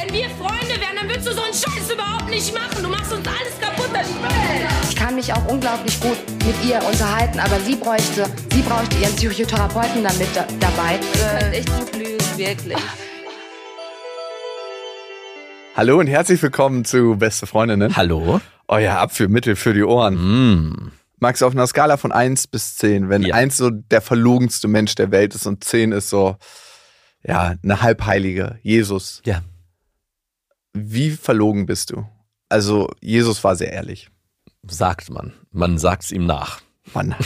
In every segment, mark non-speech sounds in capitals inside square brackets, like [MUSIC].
Wenn wir Freunde wären, dann würdest du so einen Scheiß überhaupt nicht machen. Du machst uns alles kaputt, das Spiel. Ich kann mich auch unglaublich gut mit ihr unterhalten, aber sie bräuchte, sie bräuchte ihren Psychotherapeuten damit da, dabei. Du kannst echt gut lügen, wirklich. Hallo und herzlich willkommen zu Beste Freundinnen. Hallo? Euer Abführmittel für die Ohren. Mm. Max, auf einer Skala von 1 bis 10, wenn Ja. 1 so der verlogenste Mensch der Welt ist und 10 ist so, ja, eine Halbheilige, Jesus. Ja. Wie verlogen bist du? Also, Jesus war sehr ehrlich. Sagt man. Man sagt's ihm nach. Mann. [LAUGHS]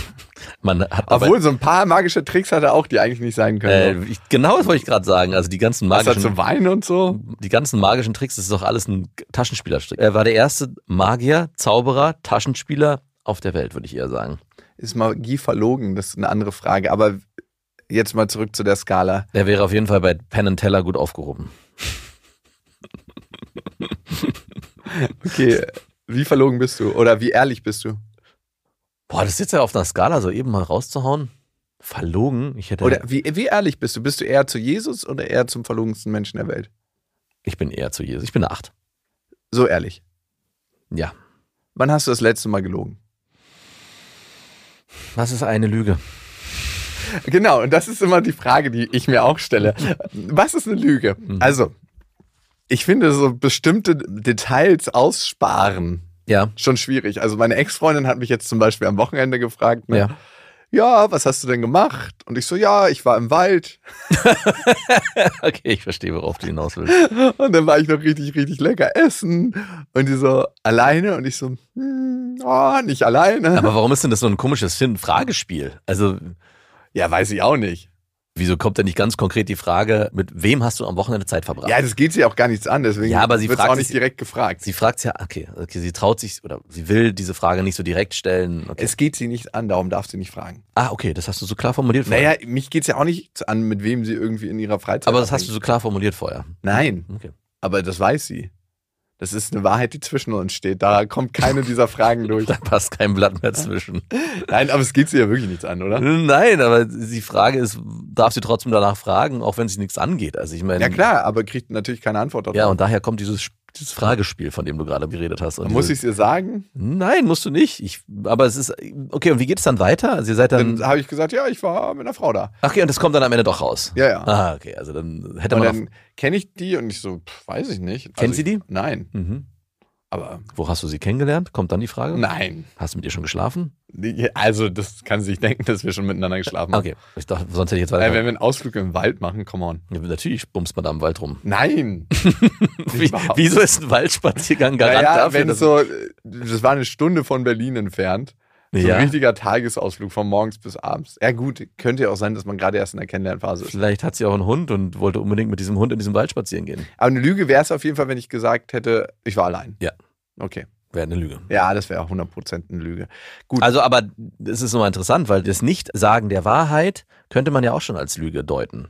Man hat aber, Obwohl, so ein paar magische Tricks hat er auch, die eigentlich nicht sein können. äh, ich, genau das wollte ich gerade sagen. Also die ganzen Was magischen, zu weinen und so? die ganzen magischen Tricks, das ist doch alles ein Taschenspielertrick. Er war der erste Magier, Zauberer, Taschenspieler auf der Welt, würde ich eher sagen. Ist Magie verlogen? Das ist eine andere Frage. Aber jetzt mal zurück zu der Skala. Er wäre auf jeden Fall bei Penn Teller gut aufgehoben. Okay, wie verlogen bist du? Oder wie ehrlich bist du? Boah, das ist jetzt ja auf einer Skala so eben mal rauszuhauen. Verlogen? Ich hätte. Oder wie, wie ehrlich bist du? Bist du eher zu Jesus oder eher zum verlogensten Menschen der Welt? ich bin eher zu Jesus. Ich bin eine Acht. So ehrlich. Ja. Wann hast du das letzte Mal gelogen? Was ist eine Lüge? Genau, und das ist immer die Frage, die ich mir auch stelle. Was ist eine Lüge? Also, ich finde so bestimmte Details aussparen Ja. schon schwierig. Also meine Ex-Freundin hat mich jetzt zum Beispiel am Wochenende gefragt, ne? Ja. ja, was hast du denn gemacht? Und ich so, ja, ich war im Wald. [LAUGHS] Okay, ich verstehe, worauf du hinaus willst. Und dann war ich noch richtig, richtig lecker essen. Und die so, alleine? Und ich so, hm, oh, nicht alleine. Aber warum ist denn das so ein komisches Fragespiel? Also, ja, weiß ich auch nicht. Wieso kommt denn nicht ganz konkret die Frage, mit wem hast du am Wochenende Zeit verbracht? Ja, das geht sie auch gar nichts an, deswegen Ja, aber sie fragt auch nicht sich- direkt gefragt. Sie fragt ja, okay, okay, sie traut sich oder sie will diese Frage nicht so direkt stellen. Okay. Es geht sie nicht an, darum darf sie nicht fragen. ah, okay, das hast du so klar formuliert vorher. Naja, mich geht's ja auch nicht an, mit wem sie irgendwie in ihrer Freizeit aber das hast du abhängt. so klar formuliert vorher. Nein, Okay. aber das weiß sie. Das ist eine Wahrheit, die zwischen uns steht. Da kommt keine dieser Fragen [LAUGHS] durch. Da passt kein Blatt mehr zwischen. Nein, aber es geht sie ja wirklich nichts an, oder? Nein, aber die Frage ist, darf sie trotzdem danach fragen, auch wenn sie nichts angeht? Also ich meine, Ja klar, aber kriegt natürlich keine Antwort darauf. Ja, und daher kommt dieses, dieses Fragespiel, von dem du gerade geredet hast. Und muss ich es ihr sagen? Nein, musst du nicht. Ich, aber es ist, okay, und wie geht es dann weiter? Also ihr seid dann, Dann habe ich gesagt, ja, ich war mit einer Frau da. ach okay, und das kommt dann am Ende doch raus. Ja, ja. Ah, okay, also dann hätte Und man dann kenne ich die und ich so, pff, weiß ich nicht. Kennt Also sie die? Nein, mhm. Aber Wo hast du sie kennengelernt? Kommt dann die Frage? nein. Hast du mit ihr schon geschlafen? Also, das kann sie sich denken, dass wir schon miteinander geschlafen haben. Okay, ich dachte, sonst hätte ich jetzt Äh, weiter. wenn wir einen Ausflug im Wald machen, come on. Ja, natürlich bumst man da im Wald rum. Nein. [LAUGHS] Wie, wieso ist ein Waldspaziergang Garant Naja, dafür? wenn so, das war eine Stunde von Berlin entfernt. So Ja. ein richtiger Tagesausflug von morgens bis abends. Ja gut, könnte ja auch sein, dass man gerade erst in der Kennenlernphase ist. Vielleicht hat sie auch einen Hund und wollte unbedingt mit diesem Hund in diesem Wald spazieren gehen. Aber eine Lüge wäre es auf jeden Fall, wenn ich gesagt hätte, ich war allein. Ja. Okay. Wäre eine Lüge. Ja, das wäre auch 100% eine Lüge. Gut. Also, aber es ist nochmal interessant, weil das Nicht-Sagen der Wahrheit könnte man ja auch schon als Lüge deuten.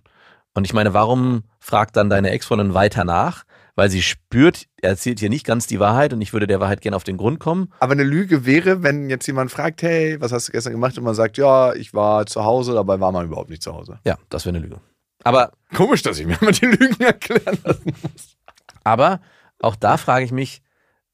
Und ich meine, warum fragt dann deine Ex-Freundin weiter nach? Weil sie spürt, er erzählt hier nicht ganz die Wahrheit und ich würde der Wahrheit gerne auf den Grund kommen. Aber eine Lüge wäre, wenn jetzt jemand fragt, hey, was hast du gestern gemacht? Und man sagt, ja, ich war zu Hause, dabei war man überhaupt nicht zu Hause. Ja, das wäre eine Lüge. Aber, Komisch, dass ich mir mal die Lügen erklären lassen muss. aber auch da frage ich mich,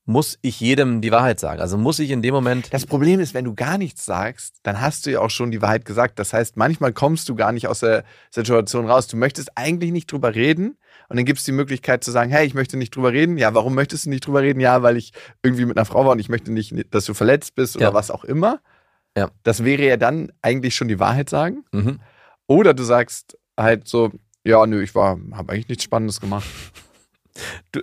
muss ich jedem die Wahrheit sagen? Also muss ich in dem Moment. Das Problem ist, wenn du gar nichts sagst, dann hast du ja auch schon die Wahrheit gesagt. Das heißt, manchmal kommst du gar nicht aus der Situation raus. Du möchtest eigentlich nicht drüber reden Und dann gibt es die Möglichkeit zu sagen, hey, ich möchte nicht drüber reden. Ja, warum möchtest du nicht drüber reden? Ja, weil ich irgendwie mit einer Frau war und ich möchte nicht, dass du verletzt bist oder Ja. was auch immer. Ja. Das wäre ja dann eigentlich schon die Wahrheit sagen. Mhm. Oder du sagst halt so, ja, nö, ich war, habe eigentlich nichts Spannendes gemacht. [LAUGHS] Du,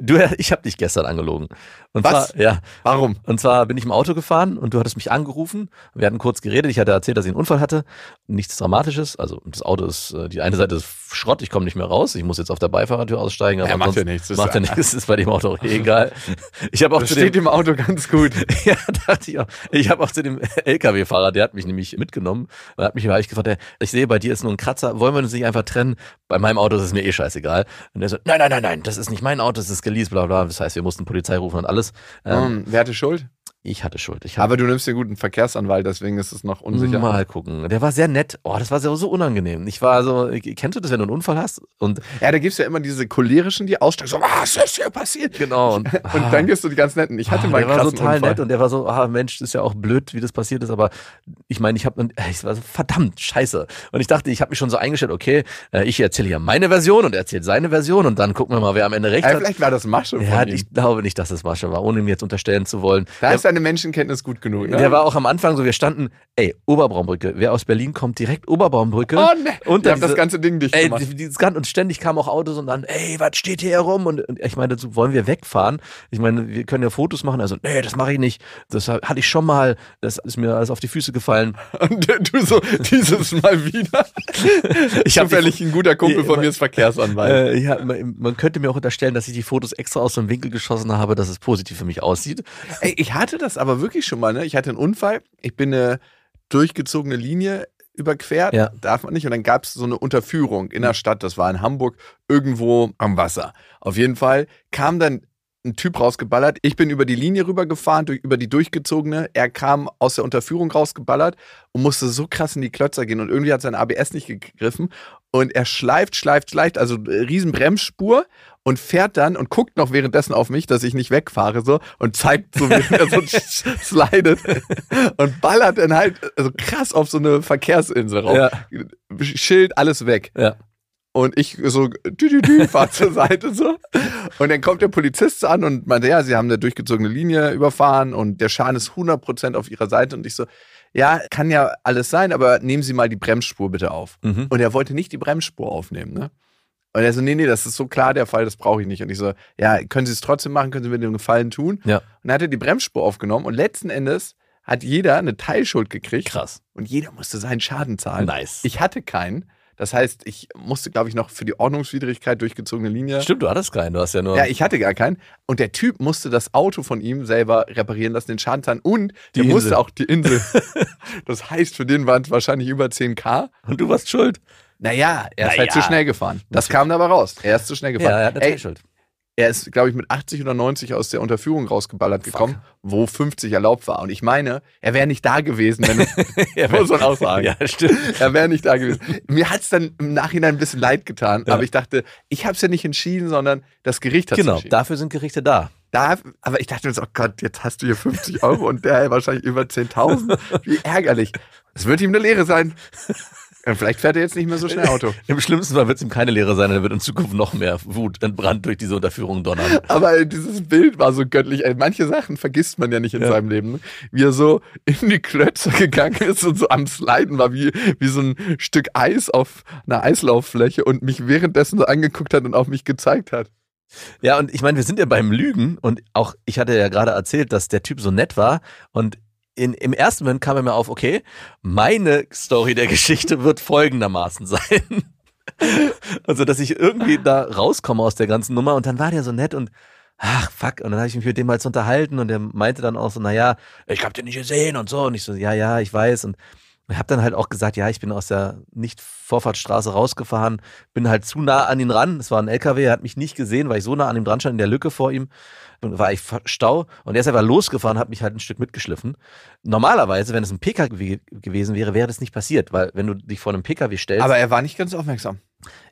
du, ich habe dich gestern angelogen. Und Was? Zwar, ja. Warum? Und zwar bin ich im Auto gefahren und du hattest mich angerufen. Wir hatten kurz geredet. Ich hatte erzählt, dass ich einen Unfall hatte. Nichts Dramatisches. Also das Auto ist, äh, die eine Seite ist Schrott. Ich komme nicht mehr raus. Ich muss jetzt auf der Beifahrertür aussteigen. Aber Ja, macht ja nichts. Macht ja nichts. [LAUGHS] Ist bei dem Auto auch eh egal. Ich habe auch Das zu steht dem, im Auto ganz gut. [LAUGHS] ja, dachte ich auch. Ich habe auch zu dem LKW-Fahrer, der hat mich nämlich mitgenommen. Und hat mich, hab ich gefragt, ich sehe, bei dir ist nur ein Kratzer. Wollen wir uns nicht einfach trennen? Bei meinem Auto ist es mir eh scheißegal. Und er so, nein, nein, nein, nein, das ist nicht mein Auto, das ist geleast, bla, bla. Das heißt, wir mussten Polizei rufen und alles. Ähm, wer hatte Schuld? Ich hatte Schuld. Ich hatte Aber du nimmst einen guten Verkehrsanwalt, deswegen ist es noch unsicher. Mal gucken. Der war sehr nett. Oh, das war so, so unangenehm. Ich war so, kennst du das, wenn du einen Unfall hast? Und Ja, da gibt's ja immer diese cholerischen, die aussteigen, so, was ist hier passiert? genau. Und, Und dann gehst du die ganz netten. Ich hatte Ah, mal der einen war krassen total Unfall. nett und der war so, ah Mensch, ist ja auch blöd, wie das passiert ist, aber ich meine, ich habe, ich war so verdammt scheiße und ich dachte, ich habe mich schon so eingestellt, okay, äh, ich erzähle hier meine Version und er erzählt seine Version und dann gucken wir mal, wer am Ende recht Ja, hat. vielleicht war das Masche Ja, ich glaube nicht, dass es Masche war, ohne ihm jetzt unterstellen zu wollen. da Der- ist deine Menschenkenntnis gut genug. Ne? Der war auch am Anfang so, wir standen, ey, Oberbraumbrücke, wer aus Berlin kommt, direkt Oberbraumbrücke. oh ne, Und dann haben das diese- ganze Ding dicht Ey, gemacht. die- dieses und ständig kamen auch Autos und dann, ey, was steht hier herum? Und, und ich meine, so, wollen wir wegfahren? Ich meine, wir können ja Fotos machen. Also, nee, das mache ich nicht. Das ha- hatte ich schon mal. Das ist mir alles auf die Füße gefallen. [LAUGHS] Und du so, dieses Mal wieder. [LAUGHS] Ich Zufällig ein guter Kumpel von mir ist Verkehrsanwalt. Äh, ja, man, man könnte mir auch unterstellen, dass ich die Fotos extra aus so einem Winkel geschossen habe, dass es positiv für mich aussieht. Ey, ich hatte das aber wirklich schon mal, ne? Ich hatte einen Unfall. Ich bin eine durchgezogene Linie überquert, Ja. darf man nicht. Und dann gab es so eine Unterführung in der Stadt, das war in Hamburg, irgendwo am Wasser. Auf jeden Fall kam dann ein Typ rausgeballert. Ich bin über die Linie rübergefahren, durch, über die durchgezogene. Er kam aus der Unterführung rausgeballert und musste so krass in die Klötzer gehen. Und irgendwie hat sein ABS nicht gegriffen. Und er schleift, schleift, schleift, also äh, riesen Bremsspur und fährt dann und guckt noch währenddessen auf mich, dass ich nicht wegfahre so und zeigt so, wie er so [LAUGHS] slidet und ballert dann halt also krass auf so eine Verkehrsinsel rauf. Ja. Schild, alles weg. Ja. Und ich so, dü, dü, dü, fahr zur Seite so. Und dann kommt der Polizist an und meinte, ja, sie haben eine durchgezogene Linie überfahren und der Schaden ist 100% auf ihrer Seite. Und ich so, ja, kann ja alles sein, aber nehmen Sie mal die Bremsspur bitte auf. Mhm. Und er wollte nicht die Bremsspur aufnehmen, ne? Und er so, nee, nee, das ist so klar der Fall, das brauche ich nicht. Und ich so, ja, können Sie es trotzdem machen, können Sie mir den Gefallen tun? Ja. Und dann hat er die Bremsspur aufgenommen und letzten Endes hat jeder eine Teilschuld gekriegt Krass. und jeder musste seinen Schaden zahlen. Nice. Ich hatte keinen. Das heißt, ich musste, glaube ich, noch für die Ordnungswidrigkeit durchgezogene Linie. Stimmt, du hattest keinen. Du hast ja nur. Ja, ich hatte gar keinen. Und der Typ musste das Auto von ihm selber reparieren lassen, den Schaden zahlen. Und Die der Insel. musste auch die Insel. [LAUGHS] das heißt, für den waren es wahrscheinlich über 10k. und du warst schuld. Naja, er ist Naja. halt zu schnell gefahren. Das kam dabei raus. Er ist zu schnell gefahren. Ja, er hat eine Ey, Teilschuld. er ist, glaube ich, mit 80 oder 90 aus der Unterführung rausgeballert gekommen, wo 50 erlaubt war. Und ich meine, er wäre nicht da gewesen, wenn [LAUGHS] Ja, [LAUGHS] muss man auch sagen. Ja, stimmt. Er wäre nicht da gewesen. Mir hat es dann im Nachhinein ein bisschen leid getan, Ja. aber ich dachte, ich habe es ja nicht entschieden, sondern das Gericht hat es Genau, entschieden. dafür sind Gerichte da. Da, aber ich dachte mir so, oh Gott, jetzt hast du hier 50 Euro und der wahrscheinlich über 10.000. Wie ärgerlich. Es wird ihm eine Lehre sein. Und vielleicht fährt er jetzt nicht mehr so schnell Auto. Im schlimmsten Fall wird es ihm keine Lehre sein, er wird in Zukunft noch mehr Wut entbrannt durch diese Unterführung donnern. Aber dieses Bild war so göttlich. Ey, Manche Sachen vergisst man ja nicht in Ja. seinem Leben. ne? Wie er so in die Klötze gegangen ist und so am Sliden war, wie, wie so ein Stück Eis auf einer Eislauffläche und mich währenddessen so angeguckt hat und auf mich gezeigt hat. Ja, und ich meine, wir sind ja beim Lügen und auch, ich hatte ja gerade erzählt, dass der Typ so nett war und in, im ersten Moment kam er mir auf, okay, meine Story der Geschichte [LAUGHS] wird folgendermaßen sein. [LAUGHS] also, dass ich irgendwie da rauskomme aus der ganzen Nummer und dann war der so nett und ach, fuck, und dann habe ich mich mit dem halt so unterhalten und der meinte dann auch so, naja, ich hab den nicht gesehen und so und ich so, ja, ja, ich weiß und ich habe dann halt auch gesagt, ja, ich bin aus der Nicht-Vorfahrtsstraße rausgefahren, bin halt zu nah an ihn ran. Es war ein LKW, er hat mich nicht gesehen, weil ich so nah an ihm dran stand, in der Lücke vor ihm. Und war ich Stau und er ist einfach losgefahren, hat mich halt ein Stück mitgeschliffen. Normalerweise, wenn es ein PKW gewesen wäre, wäre das nicht passiert, weil wenn du dich vor einem PKW stellst, Aber er war nicht ganz aufmerksam.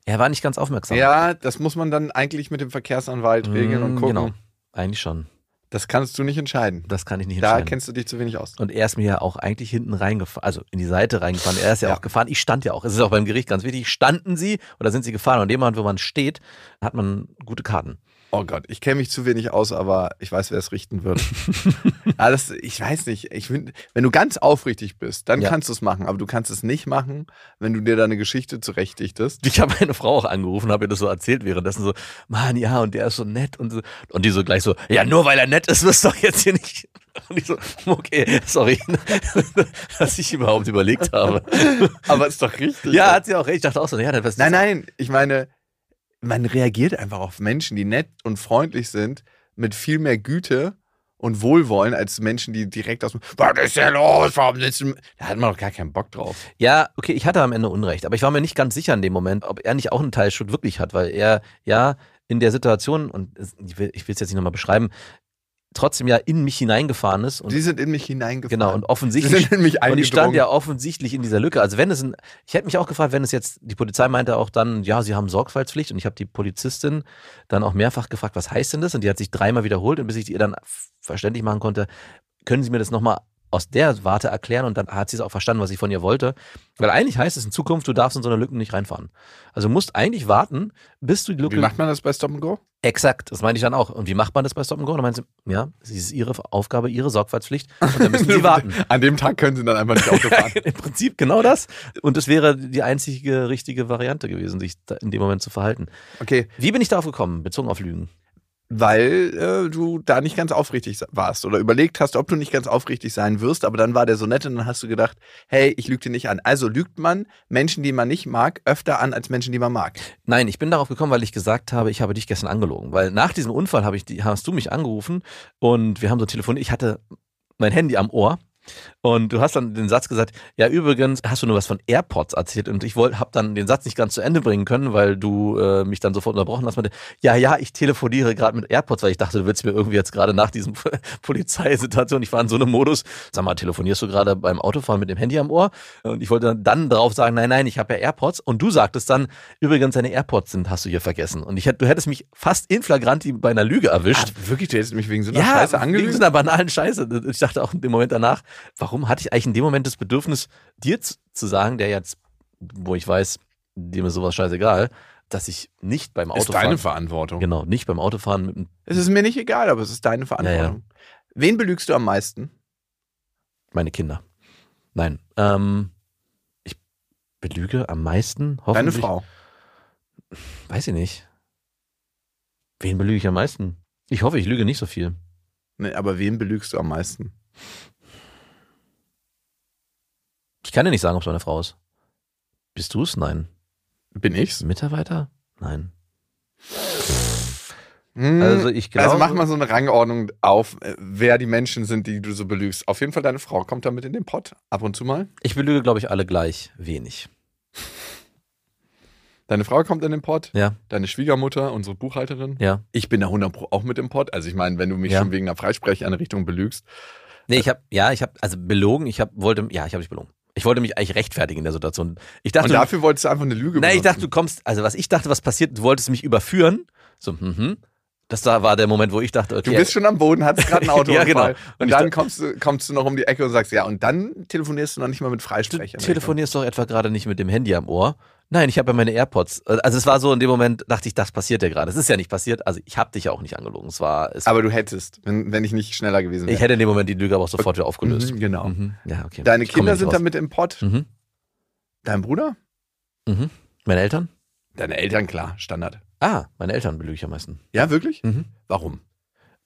er war nicht ganz aufmerksam. Ja, das muss man dann eigentlich mit dem Verkehrsanwalt regeln und Mm, gucken. Genau, eigentlich schon. Das kannst du nicht entscheiden. Das kann ich nicht Da entscheiden. kennst du dich zu wenig aus. Und er ist mir ja auch eigentlich hinten reingefahren, also in die Seite reingefahren. Er ist ja, Ja. auch gefahren. Ich stand ja auch. Es ist auch beim Gericht ganz wichtig. Standen Sie oder sind Sie gefahren? Und in dem Moment, wo man steht, hat man gute Karten. Oh Gott, ich kenne mich zu wenig aus, aber ich weiß, wer es richten wird. [LAUGHS] Alles, ich weiß nicht. Ich find, wenn du ganz aufrichtig bist, dann Ja. kannst du es machen. Aber du kannst es nicht machen, wenn du dir deine Geschichte zurechtdichtest. Ich habe meine Frau auch angerufen, habe ihr das so erzählt währenddessen so, Mann, ja, und der ist so nett und so. Und die so gleich so, ja, nur weil er nett ist, wirst du doch jetzt hier nicht. [LAUGHS] Und ich so, okay, sorry, [LAUGHS] dass ich überhaupt überlegt habe. Aber ist doch richtig. Ja, hat sie auch recht. Ich dachte auch so, ja, dann was Nein, nein, ich meine, man reagiert einfach auf Menschen, die nett und freundlich sind, mit viel mehr Güte und Wohlwollen als Menschen, die direkt aus dem Was ist denn los? Warum sitzen. Da hat man doch gar keinen Bock drauf. Ja, okay, ich hatte am Ende Unrecht, aber ich war mir nicht ganz sicher in dem Moment, ob er nicht auch einen Teil Schuld wirklich hat, weil er ja in der Situation, und ich will es jetzt nicht nochmal beschreiben, trotzdem ja in mich hineingefahren ist und Die sind in mich hineingefahren. genau und Die offensichtlich sind in mich und ich stand ja offensichtlich in dieser Lücke. Also wenn es ein, ich hätte mich auch gefragt, wenn es jetzt, die Polizei meinte auch dann, ja, sie haben Sorgfaltspflicht und ich habe die Polizistin dann auch mehrfach gefragt, was heißt denn das? Und die hat sich dreimal wiederholt und bis ich ihr dann verständlich machen konnte, können Sie mir das nochmal aus der Warte erklären und dann hat sie es auch verstanden, was ich von ihr wollte. Weil eigentlich heißt es in Zukunft, du darfst in so eine Lücke nicht reinfahren. Also du musst eigentlich warten, bis du die Lücke. Wie macht man das bei Stop and Go? Exakt, das meine ich dann auch. Und wie macht man das bei Stop and Go? Und dann meinte sie, ja, es ist ihre Aufgabe, ihre Sorgfaltspflicht und dann müssen sie [LAUGHS] warten. An dem Tag können sie dann einfach nicht Auto fahren. [LAUGHS] Im Prinzip genau das. Und das wäre die einzige richtige Variante gewesen, sich da in dem Moment zu verhalten. Okay, Wie bin ich darauf gekommen, bezogen auf Lügen? Weil äh, du da nicht ganz aufrichtig warst oder überlegt hast, ob du nicht ganz aufrichtig sein wirst, aber dann war der so nett und dann hast du gedacht, hey, ich lüge dir nicht an. Also lügt man Menschen, die man nicht mag, öfter an als Menschen, die man mag. Nein, ich bin darauf gekommen, weil ich gesagt habe, ich habe dich gestern angelogen. Weil nach diesem Unfall habe ich, hast du mich angerufen und wir haben so telefoniert. Ich hatte mein Handy am Ohr. Und du hast dann den Satz gesagt, ja übrigens hast du nur was von AirPods erzählt und ich wollte, habe dann den Satz nicht ganz zu Ende bringen können, weil du äh, mich dann sofort unterbrochen hast. Meinte, ja, ja, ich telefoniere gerade mit AirPods, weil ich dachte, du willst mir irgendwie jetzt gerade nach diesem [LAUGHS] Polizeisituation, ich war in so einem Modus, sag mal, telefonierst du gerade beim Autofahren mit dem Handy am Ohr? Und ich wollte dann darauf sagen, nein, nein, ich habe ja AirPods. Und du sagtest dann, übrigens, deine AirPods sind, hast du hier vergessen. Und ich du hättest mich fast in flagranti bei einer Lüge erwischt. Ah, wirklich, du hättest mich wegen so einer Scheiße wegen angelügt? so einer banalen Scheiße. Ich dachte auch dem Moment danach, warum hatte ich eigentlich in dem Moment das Bedürfnis, dir zu, zu sagen, der jetzt, wo ich weiß, dem ist sowas scheißegal, dass ich nicht beim Ist Autofahren, deine Verantwortung. genau, nicht beim Autofahren mit einem, Es ist mir nicht egal, aber es ist deine Verantwortung. Wen belügst du am meisten? meine Kinder. Nein, ähm, ich belüge am meisten, Deine hoffentlich. Frau. Weiß ich nicht. Wen belüge ich am meisten? Ich hoffe, ich lüge nicht so viel. Nee, aber wen belügst du am meisten? Ich kann dir nicht sagen, ob es meine Frau ist. Bist du es? Nein. Bin ich's? Mitarbeiter? Nein. Hm, Also ich glaube. also mach mal so eine Rangordnung auf, äh, wer die Menschen sind, die du so belügst. Auf jeden Fall deine Frau kommt damit in den Pott. Ab und zu mal. Ich belüge, glaube ich, alle gleich wenig. Deine Frau kommt in den Pott. Ja, Deine Schwiegermutter, unsere Buchhalterin. ja. Ich bin da 100 Pro auch mit im Pott. Also ich meine, wenn du mich Ja. schon wegen einer Freisprecheinrichtung belügst. Nee, ich habe, ja, ich habe, also belogen, ich habe, wollte, ja, ich habe dich belogen. Ich wollte mich eigentlich rechtfertigen in der Situation. Ich dachte, Und dafür wolltest du einfach eine Lüge nein, ich dachte, du kommst, also was ich dachte, was passiert, du wolltest mich überführen. So, mhm. Das da war der Moment, wo ich dachte, okay. Du bist schon am Boden, hattest [LAUGHS] gerade ein Auto. Ja, genau. Und, Und dann da- kommst du, kommst du noch um die Ecke und sagst, ja, und dann telefonierst du noch nicht mal mit Du Freisprechern. telefonierst doch etwa gerade nicht mit dem Handy am Ohr. Nein, ich habe ja meine AirPods. Also es war so in dem Moment, dachte ich, das passiert ja gerade. Es ist ja nicht passiert. Also ich habe dich ja auch nicht angelogen. Es war, es, Aber du hättest, wenn, wenn ich nicht schneller gewesen wäre. ich hätte in dem Moment die Lüge aber auch sofort wieder aufgelöst. Mhm, genau. Mhm. Ja, okay. Deine Ich Kinder sind raus. damit im Pott. Mhm. Dein Bruder? Mhm. Meine Eltern? Deine Eltern, klar, Standard. Ah, meine Eltern belüge ich am meisten. Ja, wirklich? Mhm. Warum?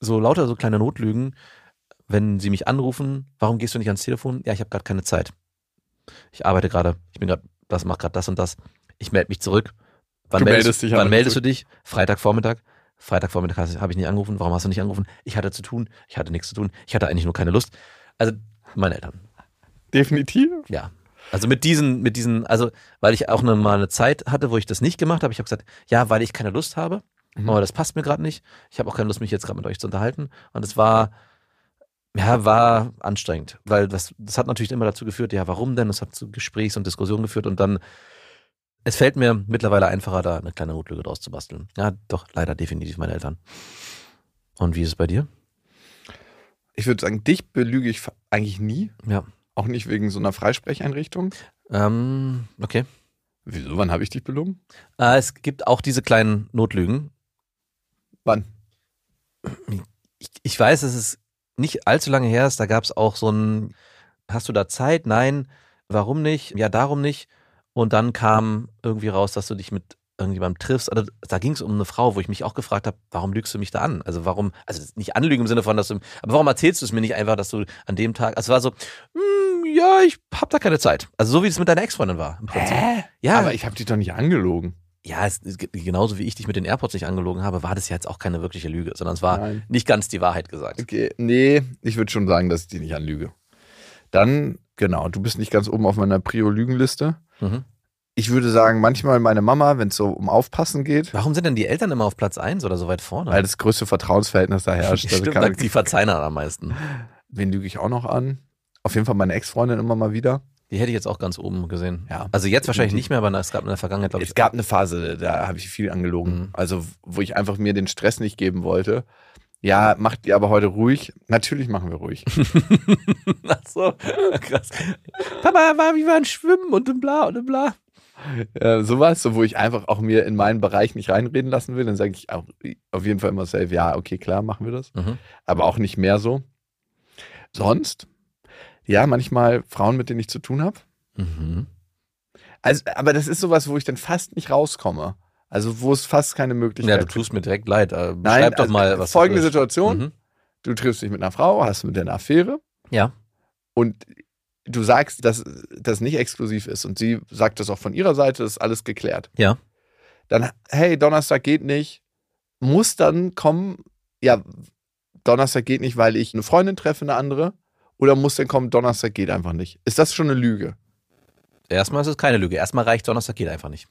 So lauter so kleine Notlügen, wenn sie mich anrufen, warum gehst du nicht ans Telefon? Ja, ich habe gerade keine Zeit. Ich arbeite gerade, ich bin gerade, das macht gerade das und das. Ich melde mich zurück. Wann Du meldest, dich wann meldest du dich? Freitagvormittag. Freitagvormittag habe ich nicht angerufen. Warum hast du nicht angerufen? Ich hatte zu tun. Ich hatte nichts zu tun. Ich hatte eigentlich nur keine Lust. Also meine Eltern. Definitiv. Ja. Also mit diesen, mit diesen, also weil ich auch eine, mal eine Zeit hatte, wo ich das nicht gemacht habe. Ich habe gesagt, ja, weil ich keine Lust habe. Mhm. Aber das passt mir gerade nicht. Ich habe auch keine Lust, mich jetzt gerade mit euch zu unterhalten. Und es war, ja, war anstrengend, weil das, das hat natürlich immer dazu geführt, ja, warum denn? Es hat zu Gesprächs- und Diskussionen geführt und dann, es fällt mir mittlerweile einfacher, da eine kleine Notlüge draus zu basteln. Ja, doch, leider definitiv meine Eltern. Und wie ist es bei dir? Ich würde sagen, dich belüge ich eigentlich nie. Ja. Auch nicht wegen so einer Freisprecheinrichtung. Ähm, okay. Wieso? Wann habe ich dich belogen? Äh, es gibt auch diese kleinen Notlügen. Wann? Ich, ich weiß, dass es nicht allzu lange her ist. Da gab es auch so ein, hast du da Zeit? Nein. Warum nicht? Ja, darum nicht. Und dann kam irgendwie raus, dass du dich mit irgendjemandem triffst. Also, da ging es um eine Frau, wo ich mich auch gefragt habe, warum lügst du mich da an? Also warum, also nicht anlügen im Sinne von, dass du, aber warum erzählst du es mir nicht einfach, dass du an dem Tag, also es war so, hm, ja, ich hab da keine Zeit. Also so wie es mit deiner Ex-Freundin war. Im Prinzip. Ja, Aber ich habe dich doch nicht angelogen. ja, es, genauso wie ich dich mit den AirPods nicht angelogen habe, war das ja jetzt auch keine wirkliche Lüge, sondern es war Nein. nicht ganz die Wahrheit gesagt. Okay, nee, ich würde schon sagen, dass ich die nicht anlüge. Dann, genau, du bist nicht ganz oben auf meiner Prio-Lügenliste. Mhm. Ich würde sagen, manchmal meine Mama, wenn es so um Aufpassen geht, Warum sind denn die Eltern immer auf Platz 1 oder so weit vorne? weil das größte Vertrauensverhältnis da herrscht. [LAUGHS] Also Stimmt, kann, die verzeihen am meisten. wen lüge ich auch noch an? Auf jeden Fall meine Ex-Freundin immer mal wieder. Die hätte ich jetzt auch ganz oben gesehen. Ja. Also jetzt wahrscheinlich nicht mehr, aber es gab in der Vergangenheit, glaube ich. Es gab eine Phase, da habe ich viel angelogen. Mhm. Also, wo ich einfach mir den Stress nicht geben wollte. Ja, macht ihr aber heute ruhig? Natürlich machen wir ruhig. [LAUGHS] Ach so, krass. Papa, war, wir waren schwimmen und und bla und und bla. äh, sowas, so wo ich einfach auch mir in meinen Bereich nicht reinreden lassen will, dann sage ich auch auf jeden Fall immer safe, ja, okay, klar, machen wir das. Mhm. Aber auch nicht mehr so. Sonst, ja, manchmal Frauen, mit denen ich zu tun habe. Mhm. Also, aber das ist sowas, wo ich dann fast nicht rauskomme. Also, wo es fast keine Möglichkeit Ja, du tust mir direkt leid. Äh, Nein, Beschreib doch also, mal, was folgende. Situation. Mhm. Du triffst dich mit einer Frau, hast mit der eine Affäre Ja. und du sagst, dass das nicht exklusiv ist und sie sagt das auch von ihrer Seite, ist alles geklärt. Ja. Dann, hey, Donnerstag geht nicht, muss dann kommen, ja, Donnerstag geht nicht, weil ich eine Freundin treffe, eine andere, oder muss dann kommen, Donnerstag geht einfach nicht. Ist das schon eine Lüge? Erstmal ist es keine Lüge. Erstmal reicht Donnerstag geht einfach nicht.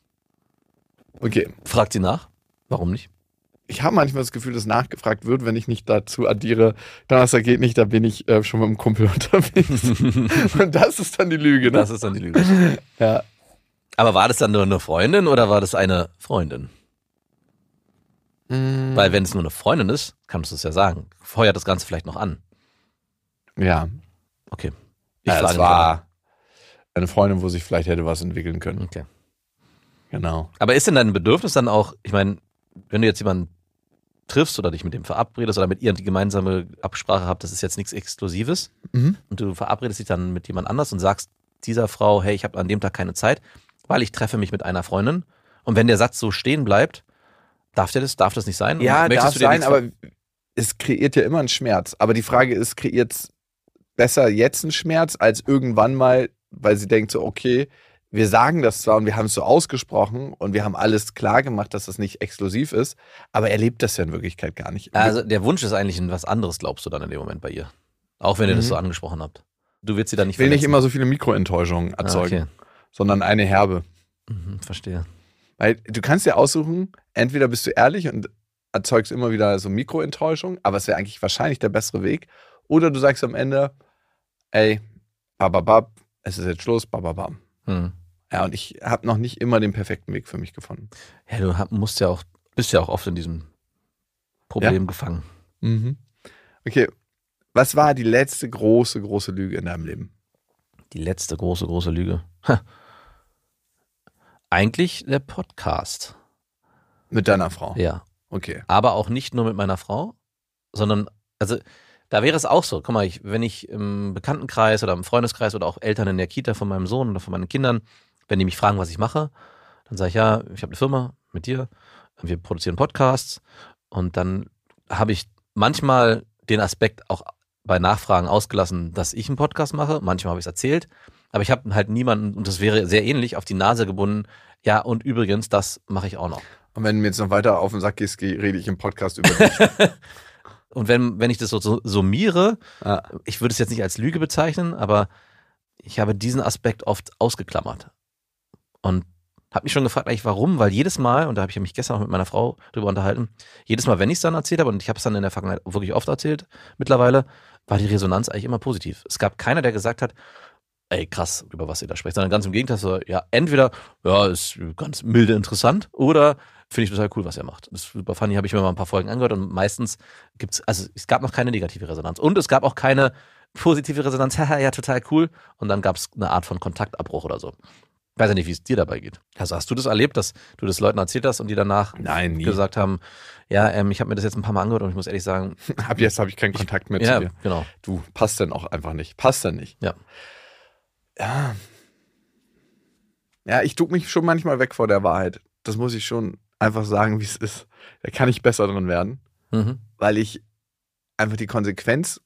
Okay. Fragt sie nach. Warum nicht? Ich habe manchmal das Gefühl, dass nachgefragt wird, wenn ich nicht dazu addiere, Donnerstag geht nicht, da bin ich äh, schon mit dem Kumpel [LAUGHS] unterwegs. [LAUGHS] und das ist dann die Lüge, ne? Das ist dann die Lüge. ja. Aber war das dann nur eine Freundin oder war das eine Freundin? Weil wenn es nur eine Freundin ist, kannst du es ja sagen. Feuert das Ganze vielleicht noch an. Ja. Okay. Ich ja, es war eine Freundin, wo sich vielleicht hätte was entwickeln können. Okay. Genau. Aber ist denn dein Bedürfnis dann auch, ich meine, wenn du jetzt jemanden triffst oder dich mit dem verabredest oder mit ihr die gemeinsame Absprache habt, das ist jetzt nichts Exklusives Mhm. und du verabredest dich dann mit jemand anders und sagst dieser Frau, hey, ich habe an dem Tag keine Zeit, weil ich treffe mich mit einer Freundin. Und wenn der Satz so stehen bleibt, darf der das, darf das nicht sein? Ja, darf sein, aber es kreiert ja immer einen Schmerz. Aber die Frage ist, kreiert es besser jetzt einen Schmerz als irgendwann mal, weil sie denkt so, okay, wir sagen das zwar und wir haben es so ausgesprochen und wir haben alles klar gemacht, dass das nicht exklusiv ist, aber er lebt das ja in Wirklichkeit gar nicht. Also der Wunsch ist eigentlich ein was anderes, glaubst du dann in dem Moment bei ihr. Auch wenn ihr das Mhm. so angesprochen habt. Du willst sie dann nicht ich will nicht verletzen. immer so viele Mikroenttäuschungen Ah, erzeugen, okay. sondern eine herbe. Mhm, verstehe. Weil du kannst dir aussuchen, entweder bist du ehrlich und erzeugst immer wieder so Mikroenttäuschung, aber es wäre eigentlich wahrscheinlich der bessere Weg. Oder du sagst am Ende, ey, bababab, es ist jetzt Schluss, bababam. Hm. Ja, und ich habe noch nicht immer den perfekten Weg für mich gefunden. Ja, du hab, musst ja auch, bist ja auch oft in diesem Problem gefangen. Okay, was war die letzte große, große Lüge in deinem Leben? Die letzte große, große Lüge. Ha. Eigentlich der Podcast. Mit deiner Frau? Ja. Okay. Aber auch nicht nur mit meiner Frau, sondern, also, da wäre es auch so. Guck mal, ich, wenn ich im Bekanntenkreis oder im Freundeskreis oder auch Eltern in der Kita von meinem Sohn oder von meinen Kindern, wenn die mich fragen, was ich mache, dann sage ich, ja, ich habe eine Firma mit dir, wir produzieren Podcasts und dann habe ich manchmal den Aspekt auch bei Nachfragen ausgelassen, dass ich einen Podcast mache. Manchmal habe ich es erzählt, aber ich habe halt niemanden, und das wäre sehr ähnlich, auf die Nase gebunden. Ja, und übrigens, das mache ich auch noch. Und wenn du mir jetzt noch weiter auf den Sack gehst, geh- rede ich im Podcast über dich. [LAUGHS] Und wenn, wenn ich das so summiere, Ah. ich würde es jetzt nicht als Lüge bezeichnen, aber ich habe diesen Aspekt oft ausgeklammert. Und habe mich schon gefragt, eigentlich warum, weil jedes Mal, und da habe ich mich gestern auch mit meiner Frau drüber unterhalten, jedes Mal, wenn ich es dann erzählt habe, und ich habe es dann in der Vergangenheit wirklich oft erzählt, mittlerweile, war die Resonanz eigentlich immer positiv. Es gab keiner, der gesagt hat, ey, krass, über was ihr da sprecht, sondern ganz im Gegenteil, so, ja, entweder, ja, ist ganz milde interessant, oder Finde ich total cool, was er macht. Das ist super funny, habe ich mir mal ein paar Folgen angehört und meistens gibt's, also es gab noch keine negative Resonanz. Und es gab auch keine positive Resonanz, haha, [LAUGHS] ja, total cool. Und dann gab es eine Art von Kontaktabbruch oder so. Ich weiß ja nicht, wie es dir dabei geht. Also hast du das erlebt, dass du das Leuten erzählt hast und die danach Nein, gesagt haben, ja, ähm, ich habe mir das jetzt ein paar Mal angehört und ich muss ehrlich sagen, [LAUGHS] Ab jetzt habe ich keinen Kontakt mehr ja, zu dir. genau. Du, passt dann auch einfach nicht. Passt dann nicht. Ja. Ja. Ja, ich duck mich schon manchmal weg vor der Wahrheit. Das muss ich schon einfach sagen, wie es ist. Da kann ich besser drin werden, Mhm. weil ich einfach die Konsequenz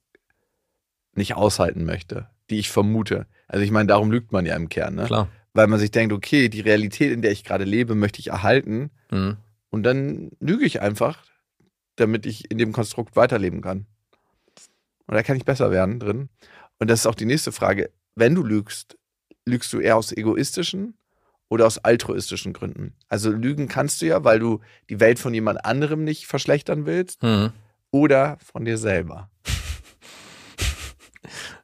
nicht aushalten möchte, die ich vermute. Also ich meine, darum lügt man ja im Kern, ne? Klar. Weil man sich denkt, okay, die Realität, in der ich gerade lebe, möchte ich erhalten. Mhm. Und dann lüge ich einfach, damit ich in dem Konstrukt weiterleben kann. Und da kann ich besser werden drin. Und das ist auch die nächste Frage. Wenn du lügst, lügst du eher aus egoistischen oder aus altruistischen Gründen? Also lügen kannst du ja, weil du die Welt von jemand anderem nicht verschlechtern willst Mhm. oder von dir selber. [LAUGHS]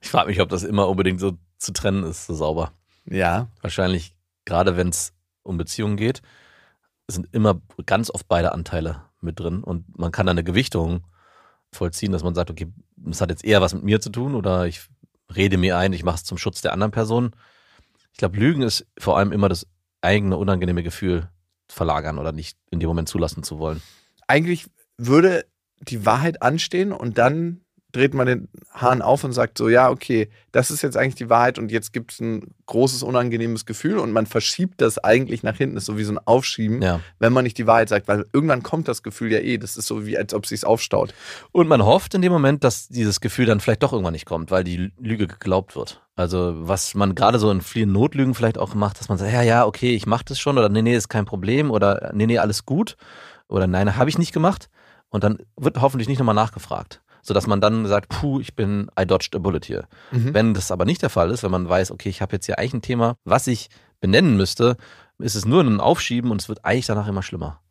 Ich frage mich, ob das immer unbedingt so zu trennen ist, so sauber. Ja, Wahrscheinlich, gerade wenn es um Beziehungen geht, sind immer ganz oft beide Anteile mit drin und man kann da eine Gewichtung vollziehen, dass man sagt, okay, das hat jetzt eher was mit mir zu tun oder ich rede mir ein, ich mache es zum Schutz der anderen Person. Ich glaube, Lügen ist vor allem immer das eigene unangenehme Gefühl verlagern oder nicht in dem Moment zulassen zu wollen. eigentlich würde die Wahrheit anstehen und dann dreht man den Hahn auf und sagt so, ja, okay, das ist jetzt eigentlich die Wahrheit und jetzt gibt es ein großes, unangenehmes Gefühl und man verschiebt das eigentlich nach hinten. Das ist so wie so ein Aufschieben, Ja. wenn man nicht die Wahrheit sagt, weil irgendwann kommt das Gefühl ja eh. Das ist so wie, als ob es sich aufstaut. Und man hofft in dem Moment, dass dieses Gefühl dann vielleicht doch irgendwann nicht kommt, weil die Lüge geglaubt wird. Also was man gerade so in vielen Notlügen vielleicht auch macht, dass man sagt, ja, ja, okay, ich mach das schon oder nee, nee, ist kein Problem oder nee, nee, alles gut oder nein, habe ich nicht gemacht. Und dann wird hoffentlich nicht nochmal nachgefragt, sodass man dann sagt, puh, ich bin, I dodged a bullet hier. Mhm. Wenn das aber nicht der Fall ist, wenn man weiß, okay, ich habe jetzt hier eigentlich ein Thema, was ich benennen müsste, ist es nur ein Aufschieben und es wird eigentlich danach immer schlimmer.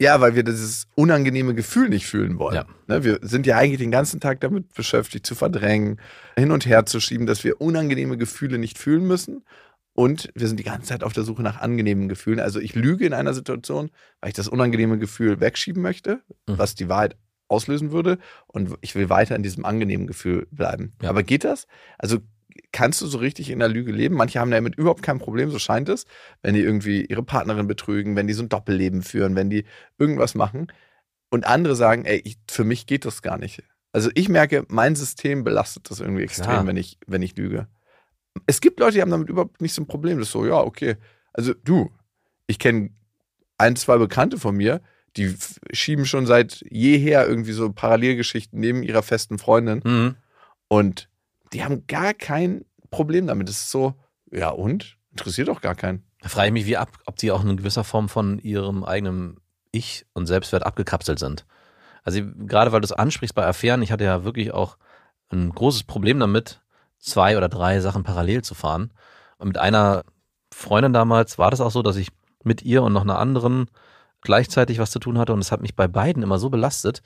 Ja, weil wir dieses unangenehme Gefühl nicht fühlen wollen. Ja. Ne, wir sind ja eigentlich den ganzen Tag damit beschäftigt, zu verdrängen, hin und her zu schieben, dass wir unangenehme Gefühle nicht fühlen müssen. Und wir sind die ganze Zeit auf der Suche nach angenehmen Gefühlen. Also ich lüge in einer Situation, weil ich das unangenehme Gefühl wegschieben möchte, Mhm. was die Wahrheit auslösen würde. Und ich will weiter in diesem angenehmen Gefühl bleiben. Ja. Aber geht das? Also kannst du so richtig in der Lüge leben? Manche haben damit überhaupt kein Problem, so scheint es, wenn die irgendwie ihre Partnerin betrügen, wenn die so ein Doppelleben führen, wenn die irgendwas machen. Und andere sagen, ey, ich, für mich geht das gar nicht. Also ich merke, mein System belastet das irgendwie extrem, Klar. wenn ich, wenn ich lüge. Es gibt Leute, die haben damit überhaupt nicht so ein Problem. Das ist so, ja, okay. Also du, ich kenne ein, zwei Bekannte von mir, die schieben schon seit jeher irgendwie so Parallelgeschichten neben ihrer festen Freundin. Mhm. Und die haben gar kein Problem damit. Das ist so, ja und? Interessiert doch gar keinen. Da frage ich mich, wie ab, ob die auch in gewisser Form von ihrem eigenen Ich und Selbstwert abgekapselt sind. Also gerade weil du es ansprichst bei Affären, ich hatte ja wirklich auch ein großes Problem damit, zwei oder drei Sachen parallel zu fahren. Und mit einer Freundin damals war das auch so, dass ich mit ihr und noch einer anderen gleichzeitig was zu tun hatte und es hat mich bei beiden immer so belastet.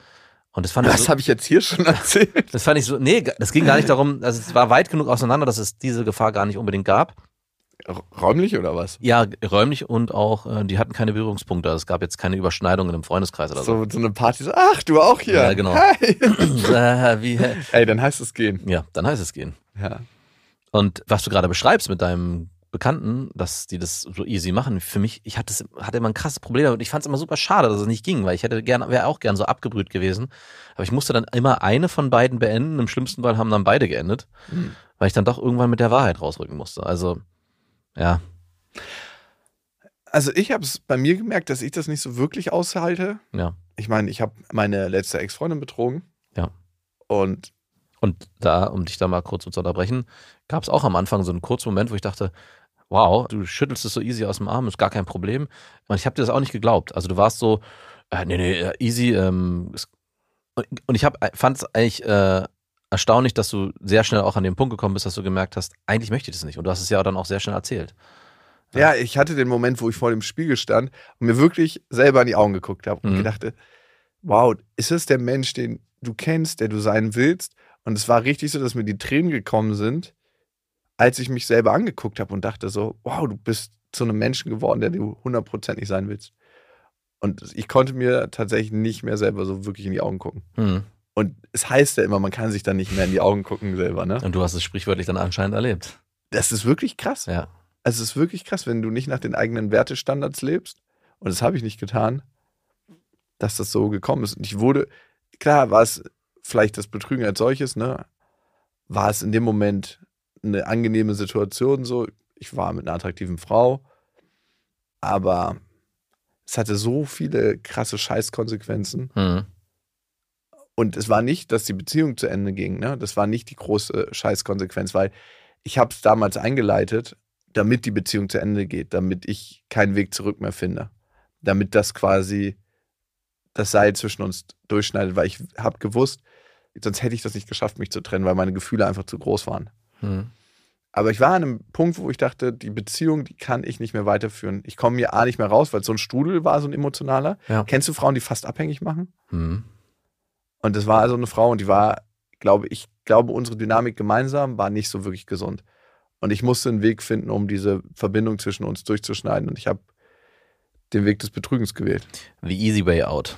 Und das fand ich Das so, habe ich jetzt hier schon erzählt. [LAUGHS] das fand ich so, nee, das ging gar nicht darum, also es war weit genug auseinander, dass es diese Gefahr gar nicht unbedingt gab. Räumlich oder was? Ja, räumlich und auch, äh, die hatten keine Berührungspunkte. Also es gab jetzt keine Überschneidungen im Freundeskreis oder so. So, so eine Party, so, ach, du auch hier. Ja, genau. Hi. [CLEARS THROAT] äh, wie, Ey, dann heißt es gehen. ja, dann heißt es gehen. Ja. Und was du gerade beschreibst mit deinem Bekannten, dass die das so easy machen, für mich, ich hatte, hatte immer ein krasses Problem damit. Ich fand es immer super schade, dass es nicht ging, weil ich hätte gern, wäre auch gern so abgebrüht gewesen. Aber ich musste dann immer eine von beiden beenden. Im schlimmsten Fall haben dann beide geendet, Hm. weil ich dann doch irgendwann mit der Wahrheit rausrücken musste. Also, ja. Also ich habe es bei mir gemerkt, dass ich das nicht so wirklich aushalte. Ja. Ich meine, ich habe meine letzte Ex-Freundin betrogen. Ja. Und Und da, um dich da mal kurz zu unterbrechen, gab es auch am Anfang so einen kurzen Moment, wo ich dachte, wow, du schüttelst es so easy aus dem Arm, ist gar kein Problem. Und ich habe dir das auch nicht geglaubt. Also du warst so, äh, nee, nee, äh, easy. Ähm, und, ich fand es eigentlich äh, erstaunlich, dass du sehr schnell auch an den Punkt gekommen bist, dass du gemerkt hast, eigentlich möchte ich das nicht. Und du hast es ja dann auch sehr schnell erzählt. ja, ich hatte den Moment, wo ich vor dem Spiegel stand und mir wirklich selber in die Augen geguckt habe und Mhm. gedachte, wow, ist das der Mensch, den du kennst, der du sein willst? Und es war richtig so, dass mir die Tränen gekommen sind, als ich mich selber angeguckt habe und dachte so, wow, du bist zu einem Menschen geworden, der du hundertprozentig sein willst. Und ich konnte mir tatsächlich nicht mehr selber so wirklich in die Augen gucken. Hm. Und es heißt ja immer, man kann sich dann nicht mehr in die Augen gucken selber, ne? Und du hast es sprichwörtlich dann anscheinend erlebt. Das ist wirklich krass. Ja. Also es ist wirklich krass, wenn du nicht nach den eigenen Wertestandards lebst. Und das habe ich nicht getan, dass das so gekommen ist. Und ich wurde, klar, war es vielleicht das Betrügen als solches, ne? War es in dem Moment eine angenehme Situation so. Ich war mit einer attraktiven Frau, aber es hatte so viele krasse Scheißkonsequenzen. Hm. Und es war nicht, dass die Beziehung zu Ende ging. Ne? Das war nicht die große Scheißkonsequenz, weil ich habe es damals eingeleitet, damit die Beziehung zu Ende geht, damit ich keinen Weg zurück mehr finde. Damit das quasi das Seil zwischen uns durchschneidet, weil ich habe gewusst, sonst hätte ich das nicht geschafft, mich zu trennen, weil meine Gefühle einfach zu groß waren. Hm. Aber ich war an einem Punkt, wo ich dachte, die Beziehung, die kann ich nicht mehr weiterführen. Ich komme hier A nicht mehr raus, weil so ein Strudel war, so ein emotionaler. Ja. Kennst du Frauen, die fast abhängig machen? Hm. Und das war also eine Frau und die war, glaube ich, glaube, unsere Dynamik gemeinsam war nicht so wirklich gesund. Und ich musste einen Weg finden, um diese Verbindung zwischen uns durchzuschneiden. Und ich habe den Weg des Betrügens gewählt. The easy way out.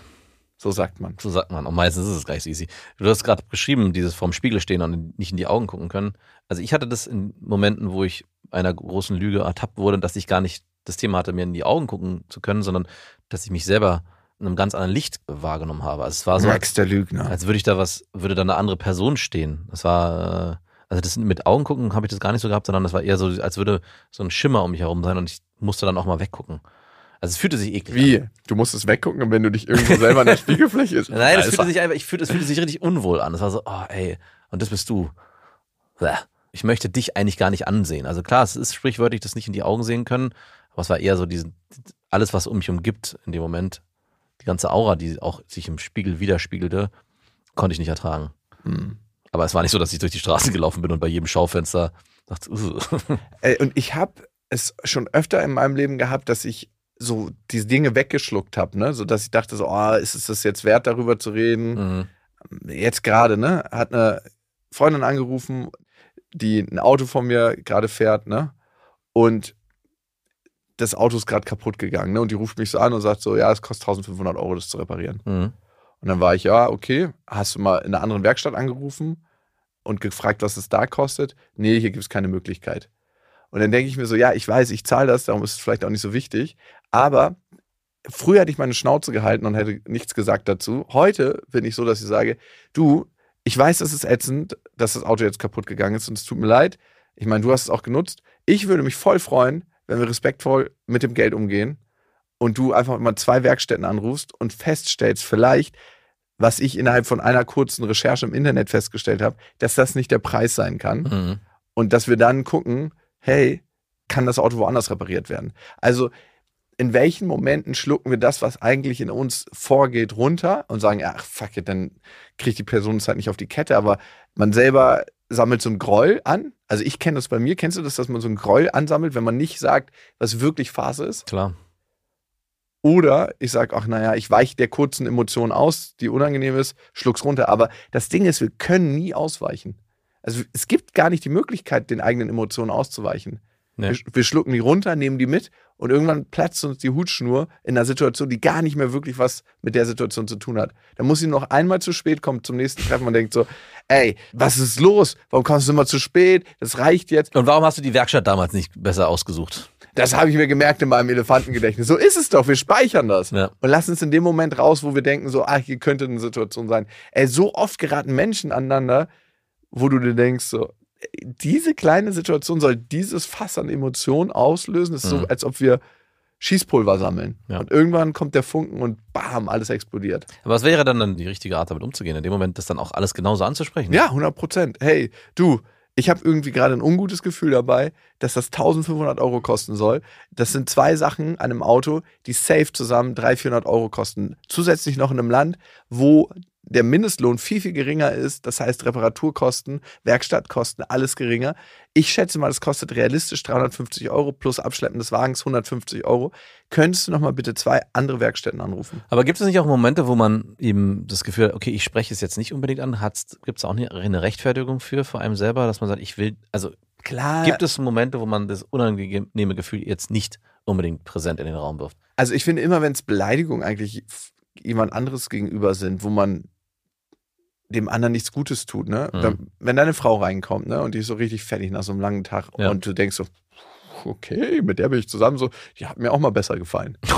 So sagt man. So sagt man. Und meistens ist es gleich so easy. Du hast gerade beschrieben, dieses vorm Spiegel stehen und nicht in die Augen gucken können. Also ich hatte das in Momenten, wo ich einer großen Lüge ertappt wurde, dass ich gar nicht das Thema hatte, mir in die Augen gucken zu können, sondern dass ich mich selber in einem ganz anderen Licht wahrgenommen habe. Also es war so, Max der Lügner. als würde ich da was, würde da eine andere Person stehen. Das war, äh, also das mit Augen gucken habe ich das gar nicht so gehabt, sondern das war eher so, als würde so ein Schimmer um mich herum sein und ich musste dann auch mal weggucken. Also es fühlte sich eklig an. Wie? Du musst es weggucken, und wenn du dich irgendwo selber in der [LAUGHS] Spiegelfläche ist. Nein, das Also, fühlte sich einfach, ich fühlte, es fühlte sich richtig unwohl an. Es war so, oh ey, und das bist du. Bäh. Ich möchte dich eigentlich gar nicht ansehen. Also klar, es ist sprichwörtlich, das nicht in die Augen sehen können, aber es war eher so diesen, alles, was um mich umgibt in dem Moment, die ganze Aura, die auch sich im Spiegel widerspiegelte, konnte ich nicht ertragen. hm. Aber es war nicht so, dass ich durch die Straße gelaufen bin und bei jedem Schaufenster dachte, "Ugh." Ey, Und ich habe es schon öfter in meinem Leben gehabt, dass ich so diese Dinge weggeschluckt habe, ne? So dass ich dachte so, oh, ist es das jetzt wert, darüber zu reden? Mhm. Jetzt gerade, ne? Hat eine Freundin angerufen, die ein Auto von mir gerade fährt, ne? Und das Auto ist gerade kaputt gegangen, ne? Und die ruft mich so an und sagt so, ja, es kostet 1500 Euro, das zu reparieren. Mhm. Und dann war ich, ja, okay, hast du mal in einer anderen Werkstatt angerufen und gefragt, was es da kostet? Nee, hier gibt es keine Möglichkeit. Und dann denke ich mir so, ja, ich weiß, ich zahle das, darum ist es vielleicht auch nicht so wichtig. Aber früher hätte ich meine Schnauze gehalten und hätte nichts gesagt dazu. Heute bin ich so, dass ich sage, du, ich weiß, das ist ätzend, dass das Auto jetzt kaputt gegangen ist und es tut mir leid. Ich meine, du hast es auch genutzt. Ich würde mich voll freuen, wenn wir respektvoll mit dem Geld umgehen und du einfach mal zwei Werkstätten anrufst und feststellst, vielleicht, was ich innerhalb von einer kurzen Recherche im Internet festgestellt habe, dass das nicht der Preis sein kann Mhm. und dass wir dann gucken, hey, kann das Auto woanders repariert werden? Also in welchen Momenten schlucken wir das, was eigentlich in uns vorgeht, runter und sagen, ach fuck it, dann kriegt die Person es halt nicht auf die Kette, aber man selber sammelt so einen Groll an. Also ich kenne das bei mir. Kennst du das, dass man so einen Groll ansammelt, wenn man nicht sagt, was wirklich Phase ist? Klar. Oder ich sage, ach naja, ich weiche der kurzen Emotion aus, die unangenehm ist, schluck's runter. Aber das Ding ist, wir können nie ausweichen. Also es gibt gar nicht die Möglichkeit, den eigenen Emotionen auszuweichen. Nee. Wir, wir schlucken die runter, nehmen die mit und irgendwann platzt uns die Hutschnur in einer Situation, die gar nicht mehr wirklich was mit der Situation zu tun hat. Da muss sie noch einmal zu spät kommen zum nächsten Treffen und denkt so, ey, was ist los? Warum kommst du immer zu spät? Das reicht jetzt. Und warum hast du die Werkstatt damals nicht besser ausgesucht? Das habe ich mir gemerkt in meinem Elefantengedächtnis. So ist es doch, wir speichern das. Ja. Und lassen es in dem Moment raus, wo wir denken, so, ah, hier könnte eine Situation sein. Ey, so oft geraten Menschen aneinander, wo du dir denkst, so, diese kleine Situation soll dieses Fass an Emotionen auslösen. Es ist so, Mhm. als ob wir Schießpulver sammeln. Ja. Und irgendwann kommt der Funken und bam, alles explodiert. Aber was wäre dann, dann die richtige Art, damit umzugehen? In dem Moment das dann auch alles genauso anzusprechen? Ja, 100 Prozent. Hey, du, ich habe irgendwie gerade ein ungutes Gefühl dabei, dass das 1500 Euro kosten soll. Das sind zwei Sachen an einem Auto, die safe zusammen 300, 400 Euro kosten. Zusätzlich noch in einem Land, wo der Mindestlohn viel, viel geringer ist. Das heißt, Reparaturkosten, Werkstattkosten, alles geringer. Ich schätze mal, das kostet realistisch 350 Euro plus Abschleppen des Wagens 150 Euro. Könntest du noch mal bitte zwei andere Werkstätten anrufen? Aber gibt es nicht auch Momente, wo man eben das Gefühl hat, okay, ich spreche es jetzt nicht unbedingt an? Gibt es auch eine, Rechtfertigung für, vor einem selber, dass man sagt, ich will, also Klar. gibt es Momente, wo man das unangenehme Gefühl jetzt nicht unbedingt präsent in den Raum wirft? Also ich finde immer, wenn es Beleidigungen eigentlich jemand anderes gegenüber sind, wo man dem anderen nichts Gutes tut, ne? Mhm. Dann, wenn deine Frau reinkommt, ne, und die ist so richtig fertig nach so einem langen Tag Ja. und du denkst so, okay, mit der bin ich zusammen, so, die hat mir auch mal besser gefallen. [LAUGHS]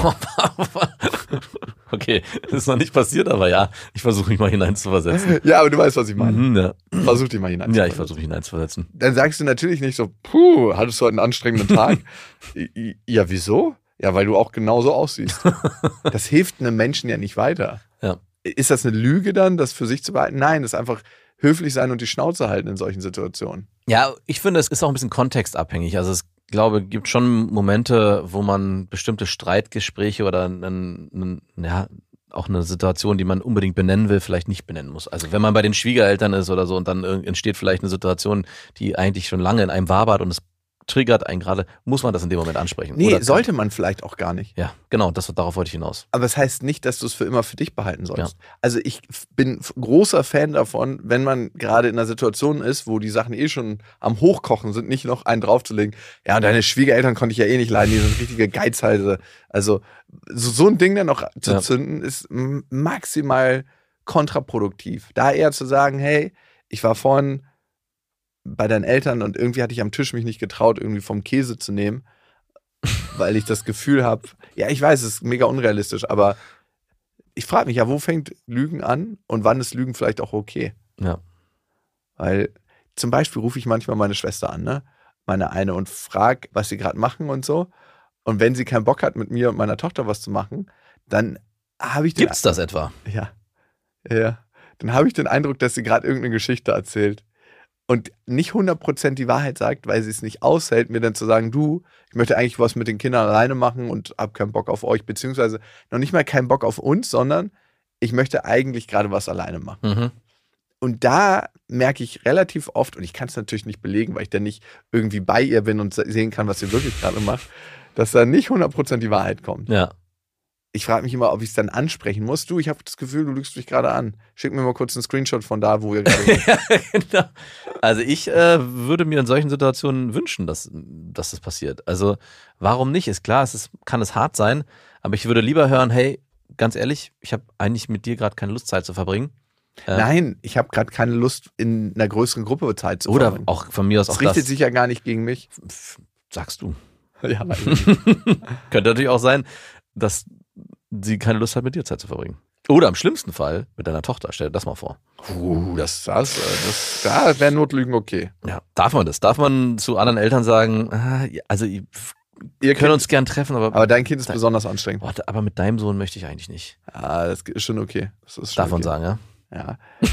okay, das ist noch nicht passiert, aber ja, ich versuche mich mal hineinzuversetzen. Ja, aber du weißt, was ich meine. Mhm, ja. Versuch dich mal hinein. ja, ich versuche mich hineinzuversetzen. Dann sagst du natürlich nicht so, puh, hattest du heute einen anstrengenden Tag? [LAUGHS] Ja, wieso? Ja, weil du auch genauso aussiehst. [LAUGHS] Das hilft einem Menschen ja nicht weiter. Ja. Ist das eine Lüge dann, das für sich zu behalten? Nein, das ist einfach höflich sein und die Schnauze halten in solchen Situationen. Ja, ich finde, es ist auch ein bisschen kontextabhängig. Also es glaube, gibt schon Momente, wo man bestimmte Streitgespräche oder einen, einen, ja, auch eine Situation, die man unbedingt benennen will, vielleicht nicht benennen muss. Also wenn man bei den Schwiegereltern ist oder so und dann entsteht vielleicht eine Situation, die eigentlich schon lange in einem wabert und es triggert einen gerade, muss man das in dem Moment ansprechen. Nee, Oder- sollte man vielleicht auch gar nicht. Ja, genau, das, darauf wollte ich hinaus. Aber es heißt nicht, dass du es für immer für dich behalten sollst. Also ich bin großer Fan davon, wenn man gerade in einer Situation ist, wo die Sachen eh schon am Hochkochen sind, nicht noch einen draufzulegen. Ja, deine Schwiegereltern konnte ich ja eh nicht leiden, die sind richtige Geizhalse. Also so, so ein Ding dann noch zu Ja. zünden, ist maximal kontraproduktiv. Da eher zu sagen, hey, ich war vorhin bei deinen Eltern und irgendwie hatte ich am Tisch mich nicht getraut, irgendwie vom Käse zu nehmen, weil ich das Gefühl habe, ja, ich weiß, es ist mega unrealistisch, aber ich frage mich ja, wo fängt Lügen an und wann ist Lügen vielleicht auch okay? Ja. Weil zum Beispiel rufe ich manchmal meine Schwester an, ne? Meine eine und frage, was sie gerade machen und so. Und wenn sie keinen Bock hat, mit mir und meiner Tochter was zu machen, dann habe ich den Gibt's das etwa? ja. Ja. Dann habe ich den Eindruck, dass sie gerade irgendeine Geschichte erzählt und nicht 100% die Wahrheit sagt, weil sie es nicht aushält, mir dann zu sagen, du, ich möchte eigentlich was mit den Kindern alleine machen und habe keinen Bock auf euch, beziehungsweise noch nicht mal keinen Bock auf uns, sondern ich möchte eigentlich gerade was alleine machen. Mhm. Und da merke ich relativ oft, und ich kann es natürlich nicht belegen, weil ich dann nicht irgendwie bei ihr bin und se- sehen kann, was sie wirklich gerade macht, dass da nicht 100% die Wahrheit kommt. Ja. Ich frage mich immer, ob ich es dann ansprechen muss. Du, ich habe das Gefühl, du lügst mich gerade an. Schick mir mal kurz einen Screenshot von da, wo ihr gerade [LAUGHS] seid. ja, genau. Also ich äh, würde mir in solchen Situationen wünschen, dass, dass das passiert. Also warum nicht? Ist klar, es ist, kann es hart sein, aber ich würde lieber hören, hey, ganz ehrlich, ich habe eigentlich mit dir gerade keine Lust, Zeit zu verbringen. Ähm, Nein, ich habe gerade keine Lust, in einer größeren Gruppe Zeit zu Oder verbringen. auch von mir aus Das auch richtet das, sich ja gar nicht gegen mich. sagst du. [LAUGHS] Ja, [LAUGHS] Könnte natürlich auch sein, dass sie keine Lust hat, mit dir Zeit zu verbringen. Oder im schlimmsten Fall mit deiner Tochter. Stell dir das mal vor. uh, das, das, das, da wäre Notlügen okay. Ja, darf man das? Darf man zu anderen Eltern sagen, ah, also ihr können uns gern treffen, aber, aber dein Kind ist Dein- besonders anstrengend. Warte, aber mit deinem Sohn möchte ich eigentlich nicht. Ah, das ist schon okay. Das ist schon Darf man okay. sagen, ja? Ja. [LAUGHS]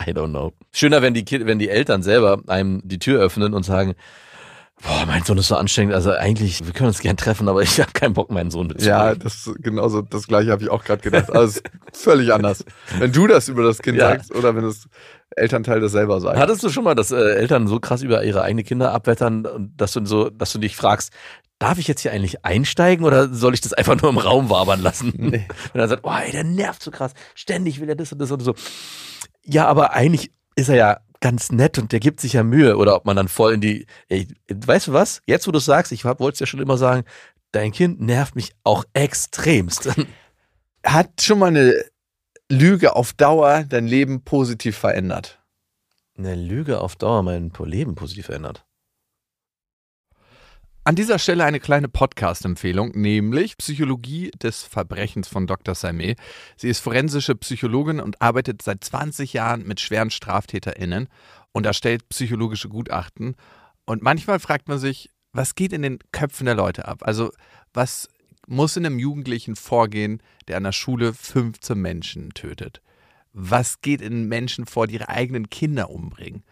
I don't know. Schöner, wenn die, wenn die Eltern selber einem die Tür öffnen und sagen, boah, mein Sohn ist so anstrengend, also eigentlich, wir können uns gern treffen, aber ich habe keinen Bock, meinen Sohn mitzubringen. Ja, das genauso das gleiche habe ich auch gerade gedacht. Also es ist völlig anders. Wenn du das über das Kind Ja. sagst oder wenn das Elternteil das selber sagt. Hattest du schon mal, dass äh, Eltern so krass über ihre eigenen Kinder abwettern, und dass du so, dass du dich fragst, darf ich jetzt hier eigentlich einsteigen oder soll ich das einfach nur im Raum wabern lassen? [LAUGHS] Nee. [LAUGHS] Und dann sagt, oh, ey, der nervt so krass, ständig will er das und das und so. Ja, aber eigentlich ist er ja ganz nett und der gibt sich ja Mühe. Oder ob man dann voll in die, ey, weißt du was? Jetzt, wo du es sagst, ich wollte es ja schon immer sagen, dein Kind nervt mich auch extremst. [LAUGHS] Hat schon mal eine Lüge auf Dauer dein Leben positiv verändert? Eine Lüge auf Dauer mein Leben positiv verändert. An dieser Stelle eine kleine Podcast-Empfehlung, nämlich Psychologie des Verbrechens von Dr. Salme. Sie ist forensische Psychologin und arbeitet seit 20 Jahren mit schweren StraftäterInnen und erstellt psychologische Gutachten. Und manchmal fragt man sich, was geht in den Köpfen der Leute ab? Also, was muss in einem Jugendlichen vorgehen, der an der Schule 15 Menschen tötet? Was geht in Menschen vor, die ihre eigenen Kinder umbringen?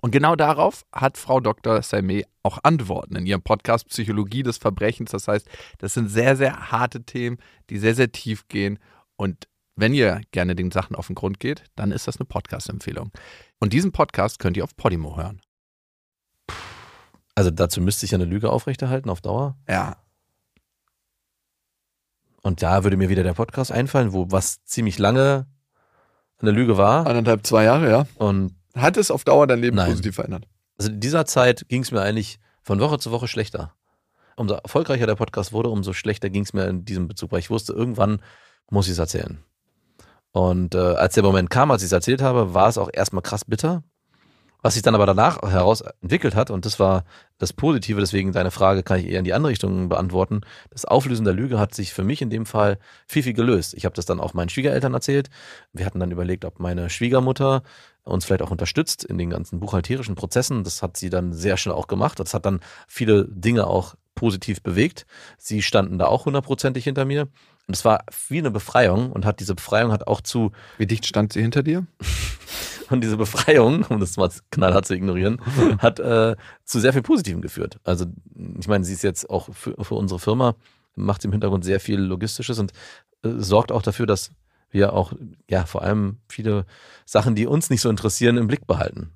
Und genau darauf hat Frau Dr. Salme auch Antworten in ihrem Podcast Psychologie des Verbrechens. Das heißt, das sind sehr, sehr harte Themen, die sehr, sehr tief gehen. Und wenn ihr gerne den Sachen auf den Grund geht, dann ist das eine Podcast-Empfehlung. Und diesen Podcast könnt ihr auf Podimo hören. Also dazu müsste ich ja eine Lüge aufrechterhalten auf Dauer. Ja. Und da würde mir wieder der Podcast einfallen, wo was ziemlich lange eine Lüge war. Anderthalb, zwei Jahre, ja. Und Hat es auf Dauer dein Leben Nein. positiv verändert? also in dieser Zeit ging es mir eigentlich von Woche zu Woche schlechter. umso erfolgreicher der Podcast wurde, umso schlechter ging es mir in diesem Bezug, weil ich wusste, irgendwann muss ich es erzählen. Und äh, als der Moment kam, als ich es erzählt habe, war es auch erstmal krass bitter. Was sich dann aber danach heraus entwickelt hat, und das war das Positive, deswegen deine Frage kann ich eher in die andere Richtung beantworten. Das Auflösen der Lüge hat sich für mich in dem Fall viel, viel gelöst. Ich habe das dann auch meinen Schwiegereltern erzählt. Wir hatten dann überlegt, ob meine Schwiegermutter uns vielleicht auch unterstützt in den ganzen buchhalterischen Prozessen. Das hat sie dann sehr schnell auch gemacht. Das hat dann viele Dinge auch positiv bewegt. Sie standen da auch hundertprozentig hinter mir. Und es war wie eine Befreiung und hat diese Befreiung hat auch zu Wie dicht stand sie hinter dir? [LAUGHS] und diese Befreiung, um das mal knallhart zu ignorieren, [LAUGHS] hat äh, zu sehr viel Positivem geführt. Also ich meine, sie ist jetzt auch für, für unsere Firma, macht im Hintergrund sehr viel Logistisches und äh, sorgt auch dafür, dass wir auch ja vor allem viele Sachen, die uns nicht so interessieren, im Blick behalten.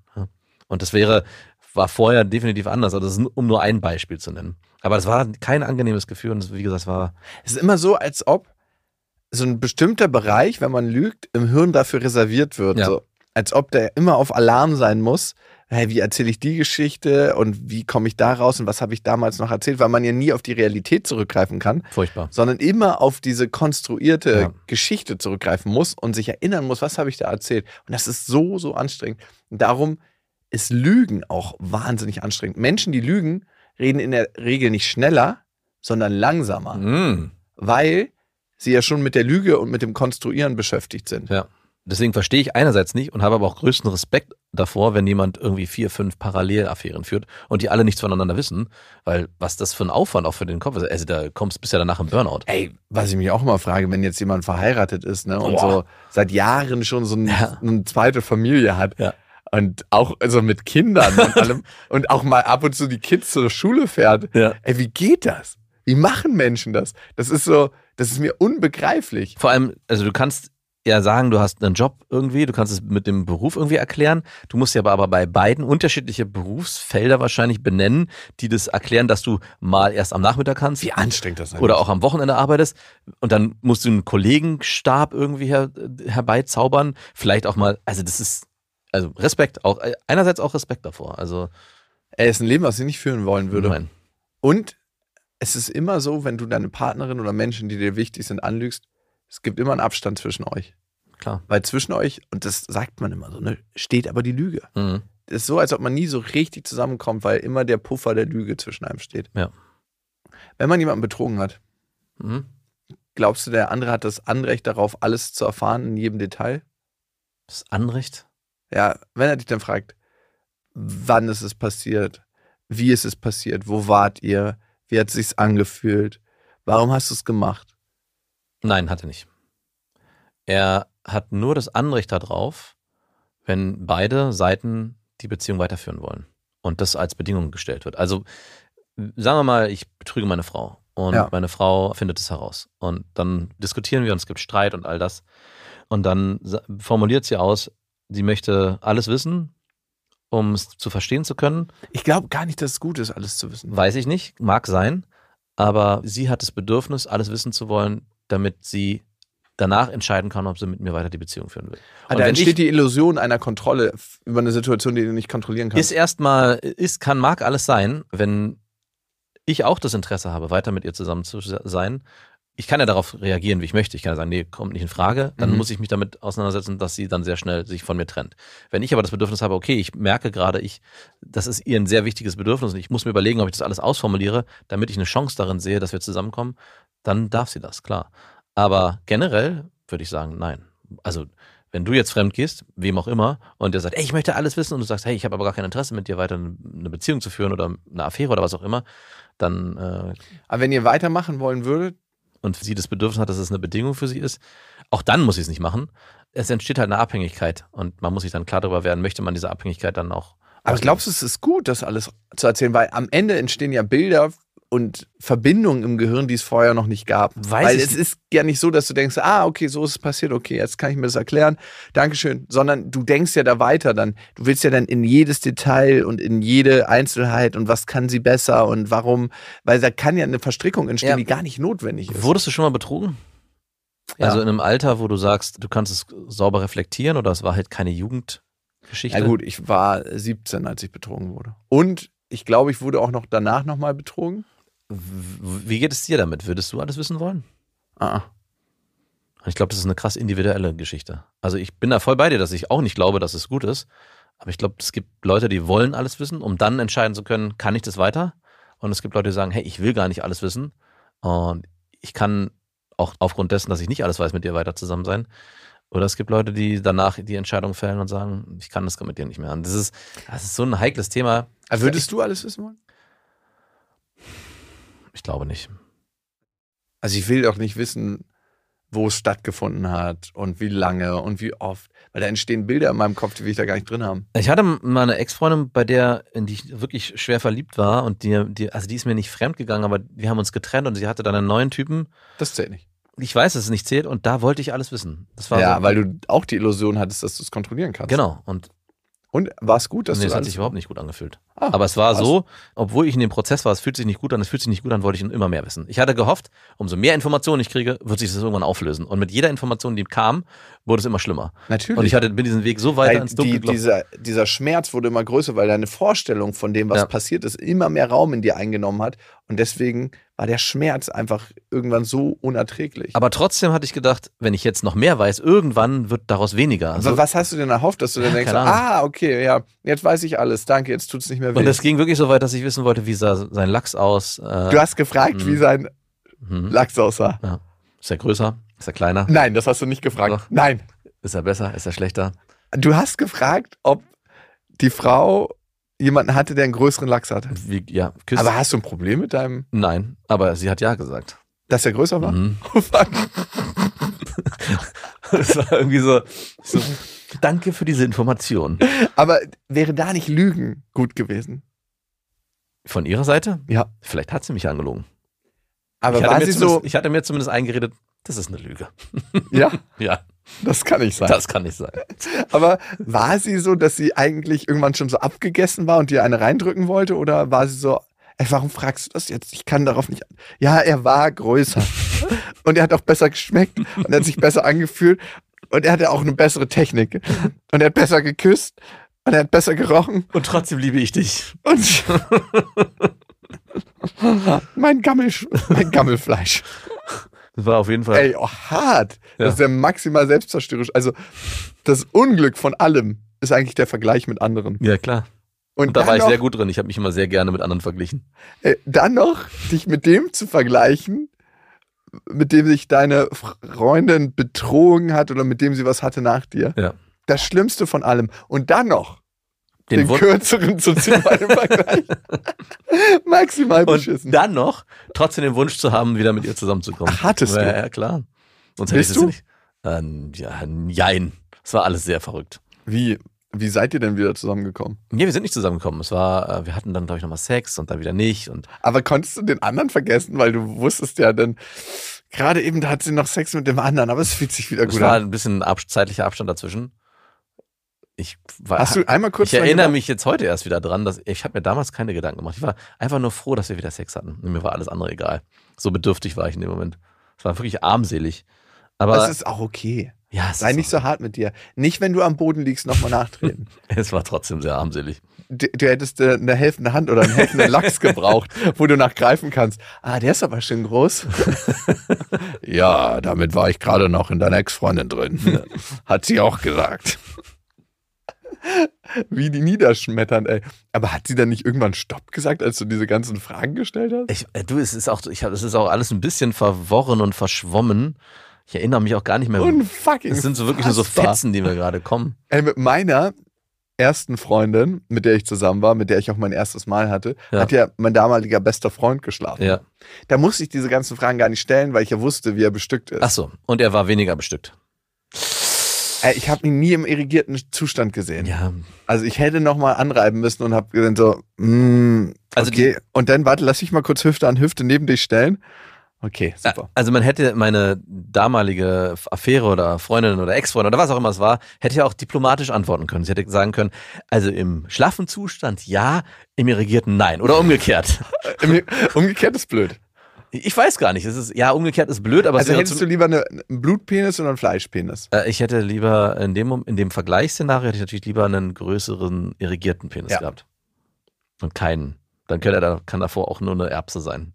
Und das wäre war vorher definitiv anders. Also das ist, um nur ein Beispiel zu nennen. Aber das war kein angenehmes Gefühl und wie gesagt, es war Es ist immer so, als ob so ein bestimmter Bereich, wenn man lügt, im Hirn dafür reserviert wird. Ja. So, als ob der immer auf Alarm sein muss. Hey, wie erzähle ich die Geschichte und wie komme ich da raus und was habe ich damals noch erzählt, weil man ja nie auf die Realität zurückgreifen kann, furchtbar. sondern immer auf diese konstruierte Ja. Geschichte zurückgreifen muss und sich erinnern muss, was habe ich da erzählt. Und das ist so, so anstrengend. Und darum ist Lügen auch wahnsinnig anstrengend. Menschen, die lügen, reden in der Regel nicht schneller, sondern langsamer Mm. weil sie ja schon mit der Lüge und mit dem Konstruieren beschäftigt sind. Ja. Deswegen verstehe ich einerseits nicht und habe aber auch größten Respekt davor, wenn jemand irgendwie vier, fünf Parallelaffären führt und die alle nichts voneinander wissen, weil was das für ein Aufwand auch für den Kopf ist. Also da kommst bist ja danach im Burnout. Ey, was ich mich auch immer frage, wenn jetzt jemand verheiratet ist ne, und Boah. so seit Jahren schon so ein, Ja. eine zweite Familie hat Ja. Und auch also mit Kindern und [LAUGHS] allem und auch mal ab und zu die Kids zur Schule fährt. Ja. Ey, wie geht das? Wie machen Menschen das? Das ist so, das ist mir unbegreiflich. Vor allem, also du kannst ja sagen, du hast einen Job irgendwie, du kannst es mit dem Beruf irgendwie erklären. Du musst ja aber, aber bei beiden unterschiedliche Berufsfelder wahrscheinlich benennen, die das erklären, dass du mal erst am Nachmittag kannst. Wie anstrengend das ist. oder auch am Wochenende arbeitest und dann musst du einen Kollegenstab irgendwie her, herbeizaubern. Vielleicht auch mal, also das ist, also Respekt, auch einerseits auch Respekt davor. Also Ey, ist ein Leben, was ich nicht führen wollen würde. nein. Und es ist immer so, wenn du deine Partnerin oder Menschen, die dir wichtig sind, anlügst, es gibt immer einen Abstand zwischen euch. Klar. Weil zwischen euch, und das sagt man immer so, ne, steht aber die Lüge. Mhm. Das ist so, als ob man nie so richtig zusammenkommt, weil immer der Puffer der Lüge zwischen einem steht. Ja. Wenn man jemanden betrogen hat, Mhm. glaubst du, der andere hat das Anrecht darauf, alles zu erfahren in jedem Detail? Das Anrecht. Ja, wenn er dich dann fragt, wann ist es passiert? Wie ist es passiert? Wo wart ihr? Wie hat es sich angefühlt? Warum hast du es gemacht? Nein, hat er nicht. Er hat nur das Anrecht darauf, wenn beide Seiten die Beziehung weiterführen wollen und das als Bedingung gestellt wird. Also sagen wir mal, ich betrüge meine Frau und Ja. meine Frau findet es heraus und dann diskutieren wir und es gibt Streit und all das und dann formuliert sie aus, sie möchte alles wissen, um es zu verstehen zu können. Ich glaube gar nicht, dass es gut ist, alles zu wissen. Weiß ich nicht, mag sein, aber sie hat das Bedürfnis, alles wissen zu wollen, damit sie danach entscheiden kann, ob sie mit mir weiter die Beziehung führen will. Und da entsteht die Illusion einer Kontrolle über eine Situation, die du nicht kontrollieren kannst. Ist erstmal, ist, kann, mag alles sein, wenn ich auch das Interesse habe, weiter mit ihr zusammen zu sein. Ich kann ja darauf reagieren, wie ich möchte. Ich kann ja sagen, nee, kommt nicht in Frage. Dann Mhm. muss ich mich damit auseinandersetzen, dass sie dann sehr schnell sich von mir trennt. Wenn ich aber das Bedürfnis habe, okay, ich merke gerade, ich, das ist ihr ein sehr wichtiges Bedürfnis und ich muss mir überlegen, ob ich das alles ausformuliere, damit ich eine Chance darin sehe, dass wir zusammenkommen, dann darf sie das, klar. Aber generell würde ich sagen, nein. Also, wenn du jetzt fremd gehst, wem auch immer, und der sagt, ey, ich möchte alles wissen, und du sagst, hey, ich habe aber gar kein Interesse, mit dir weiter eine Beziehung zu führen oder eine Affäre oder was auch immer, dann äh, Aber wenn ihr weitermachen wollen würdet, und sie das Bedürfnis hat, dass es eine Bedingung für sie ist, auch dann muss sie es nicht machen. Es entsteht halt eine Abhängigkeit und man muss sich dann klar darüber werden, möchte man diese Abhängigkeit dann auch. aber glaubst du, es ist gut, das alles zu erzählen? Weil am Ende entstehen ja Bilder und Verbindungen im Gehirn, die es vorher noch nicht gab. Weiß Weil es ist ja nicht so, dass du denkst, ah, okay, so ist es passiert, okay, jetzt kann ich mir das erklären, Dankeschön. Sondern du denkst ja da weiter dann. Du willst ja dann in jedes Detail und in jede Einzelheit und was kann sie besser und warum, weil da kann ja eine Verstrickung entstehen, Ja. die gar nicht notwendig ist. Wurdest du schon mal betrogen? Ja. Also in einem Alter, wo du sagst, du kannst es sauber reflektieren oder es war halt keine Jugendgeschichte? Ja gut, ich war 17, als ich betrogen wurde. Und ich glaube, ich wurde auch noch danach nochmal betrogen. Wie geht es dir damit? Würdest du alles wissen wollen? Ah, ah. Ich glaube, das ist eine krass individuelle Geschichte. Also ich bin da voll bei dir, dass ich auch nicht glaube, dass es gut ist. Aber ich glaube, es gibt Leute, die wollen alles wissen, um dann entscheiden zu können, kann ich das weiter? Und es gibt Leute, die sagen, hey, ich will gar nicht alles wissen. Und ich kann auch aufgrund dessen, dass ich nicht alles weiß, mit dir weiter zusammen sein. Oder es gibt Leute, die danach die Entscheidung fällen und sagen, ich kann das mit dir nicht mehr. Und das ist, das ist so ein heikles Thema. Würdest du alles wissen wollen? Ich glaube nicht. Also ich will doch nicht wissen, wo es stattgefunden hat und wie lange und wie oft. Weil da entstehen Bilder in meinem Kopf, die will ich da gar nicht drin haben. Ich hatte mal eine Ex-Freundin, bei der, in die ich wirklich schwer verliebt war und die, die, also die ist mir nicht fremd gegangen, aber wir haben uns getrennt und sie hatte dann einen neuen Typen. Das zählt nicht. Ich weiß, dass es nicht zählt und da wollte ich alles wissen. Das war Ja, so, weil du auch die Illusion hattest, dass du es kontrollieren kannst. Genau. Und Und war es gut, dass nee, du es hat sich überhaupt nicht gut angefühlt. Ah, Aber es war krass. so, obwohl ich in dem Prozess war, es fühlt sich nicht gut an, es fühlt sich nicht gut an, wollte ich immer mehr wissen. Ich hatte gehofft, umso mehr Informationen ich kriege, wird sich das irgendwann auflösen. Und mit jeder Information, die kam, wurde es immer schlimmer. Natürlich. Und ich hatte, bin diesen Weg so weiter weil ins Dunkle die, dieser, dieser Schmerz wurde immer größer, weil deine Vorstellung von dem, was Ja. passiert ist, immer mehr Raum in dir eingenommen hat. Und deswegen war der Schmerz einfach irgendwann so unerträglich. Aber trotzdem hatte ich gedacht, wenn ich jetzt noch mehr weiß, irgendwann wird daraus weniger. Also, was hast du denn erhofft, dass du dann Ja, denkst, ah, okay, ja, jetzt weiß ich alles, danke, jetzt tut es nicht mehr weh. und es ging wirklich so weit, dass ich wissen wollte, wie sah sein Lachs aus. Äh, du hast gefragt, Mhm. wie sein mhm. Lachs aussah. Ist er größer? Ist er kleiner? Nein, das hast du nicht gefragt. Doch. Nein. Ist er besser? Ist er schlechter? Du hast gefragt, ob die Frau jemanden hatte, der einen größeren Lachs hatte. Wie, ja, küsst. Aber hast du ein Problem mit deinem, Nein, aber sie hat ja gesagt. dass er größer war? Mhm. [LAUGHS] Oh, fuck. [LAUGHS] Das war irgendwie so, so, danke für diese Information. Aber wäre da nicht Lügen gut gewesen? Von ihrer Seite? Ja. Vielleicht hat sie mich angelogen. Aber ich, war sie so, ich hatte mir zumindest eingeredet, das ist eine Lüge. [LAUGHS] ja, Ja, das kann nicht sein. das kann nicht sein. Aber war sie so, dass sie eigentlich irgendwann schon so abgegessen war und dir eine reindrücken wollte? Oder war sie so, ey, warum fragst du das jetzt? Ich kann darauf nicht. Ja, er war größer. [LAUGHS] und er hat auch besser geschmeckt und er hat sich besser angefühlt und er hatte auch eine bessere Technik. Und er hat besser geküsst und er hat besser gerochen Und trotzdem liebe ich dich. und [LAUGHS] mein, Gammel, mein Gammelfleisch. Das war auf jeden Fall. Ey, oh, hart. Ja. Das ist ja maximal selbstzerstörerisch. Also das Unglück von allem ist eigentlich der Vergleich mit anderen. Ja, klar. Und, Und da war ich noch, sehr gut drin. Ich habe mich immer sehr gerne mit anderen verglichen. Äh, dann noch dich mit dem zu vergleichen, mit dem sich deine Freundin betrogen hat oder mit dem sie was hatte nach dir. Ja. Das Schlimmste von allem. Und dann noch den, Den kürzeren zu ziehen bei dem Vergleich. [LAUGHS] Maximal beschissen. Und dann noch trotzdem den Wunsch zu haben, wieder mit ihr zusammenzukommen. Hattest ja, du? Ja, klar. Sonst hätte ich das du? nicht. Ähm, ja, jein. Es war alles sehr verrückt. Wie, wie seid ihr denn wieder zusammengekommen? Nee, wir sind nicht zusammengekommen. Es war, äh, wir hatten dann, glaube ich, nochmal Sex und dann wieder nicht. Und Aber konntest du den anderen vergessen, weil du wusstest ja dann, gerade eben da hat sie noch Sex mit dem anderen, aber es fühlt sich wieder es gut war an. ein bisschen ab, zeitlicher Abstand dazwischen. Ich war, Hast du einmal kurz ich erinnere mich jetzt heute erst wieder dran, dass ich habe mir damals keine Gedanken gemacht. Ich war einfach nur froh, dass wir wieder Sex hatten. Und mir war alles andere egal. So bedürftig war ich in dem Moment. Es war wirklich armselig. Aber Das ist auch okay. ja, Sei nicht so hart mit dir. Nicht, wenn du am Boden liegst, nochmal nachtreten. [LAUGHS] es war trotzdem sehr armselig. du, du hättest äh, eine helfende Hand oder einen helfenden Lachs gebraucht, [LAUGHS] wo du nachgreifen kannst. Ah, der ist aber schön groß. [LAUGHS] ja, damit war ich gerade noch in deiner Ex-Freundin drin. Hat sie auch gesagt. [LAUGHS] Wie die niederschmettern, ey. Aber hat sie dann nicht irgendwann Stopp gesagt, als du diese ganzen Fragen gestellt hast? Ich, äh, du, es ist auch, ich hab, es ist auch alles ein bisschen verworren und verschwommen. Ich erinnere mich auch gar nicht mehr. Unfucking Es sind so wirklich nur so. Fetzen, die mir gerade kommen. Ey, mit meiner ersten Freundin, mit der ich zusammen war, mit der ich auch mein erstes Mal hatte, Ja. hat ja mein damaliger bester Freund geschlafen. Ja. Da musste ich diese ganzen Fragen gar nicht stellen, weil ich ja wusste, wie er bestückt ist. Ach so. Und er war weniger bestückt. Ey, ich habe ihn nie im irrigierten Zustand gesehen. Ja. Also ich hätte noch mal anreiben müssen und habe dann so, mm, Also okay. und dann warte, lass ich mal kurz Hüfte an Hüfte neben dich stellen. Okay, super. Also man hätte meine damalige Affäre oder Freundin oder Ex-Freundin oder was auch immer es war, hätte ja auch diplomatisch antworten können. Sie hätte sagen können, also im schlaffen Zustand ja, im irrigierten nein. Oder umgekehrt. Umgekehrt ist blöd. Ich weiß gar nicht. Es ist, ja, umgekehrt ist blöd, aber es Also hättest du lieber eine, einen Blutpenis oder einen Fleischpenis? äh, ich hätte lieber in dem, in dem Vergleichsszenario hätte ich natürlich lieber einen größeren irrigierten Penis Ja. gehabt. Und keinen. Dann kann, er da, kann davor auch nur eine Erbse sein.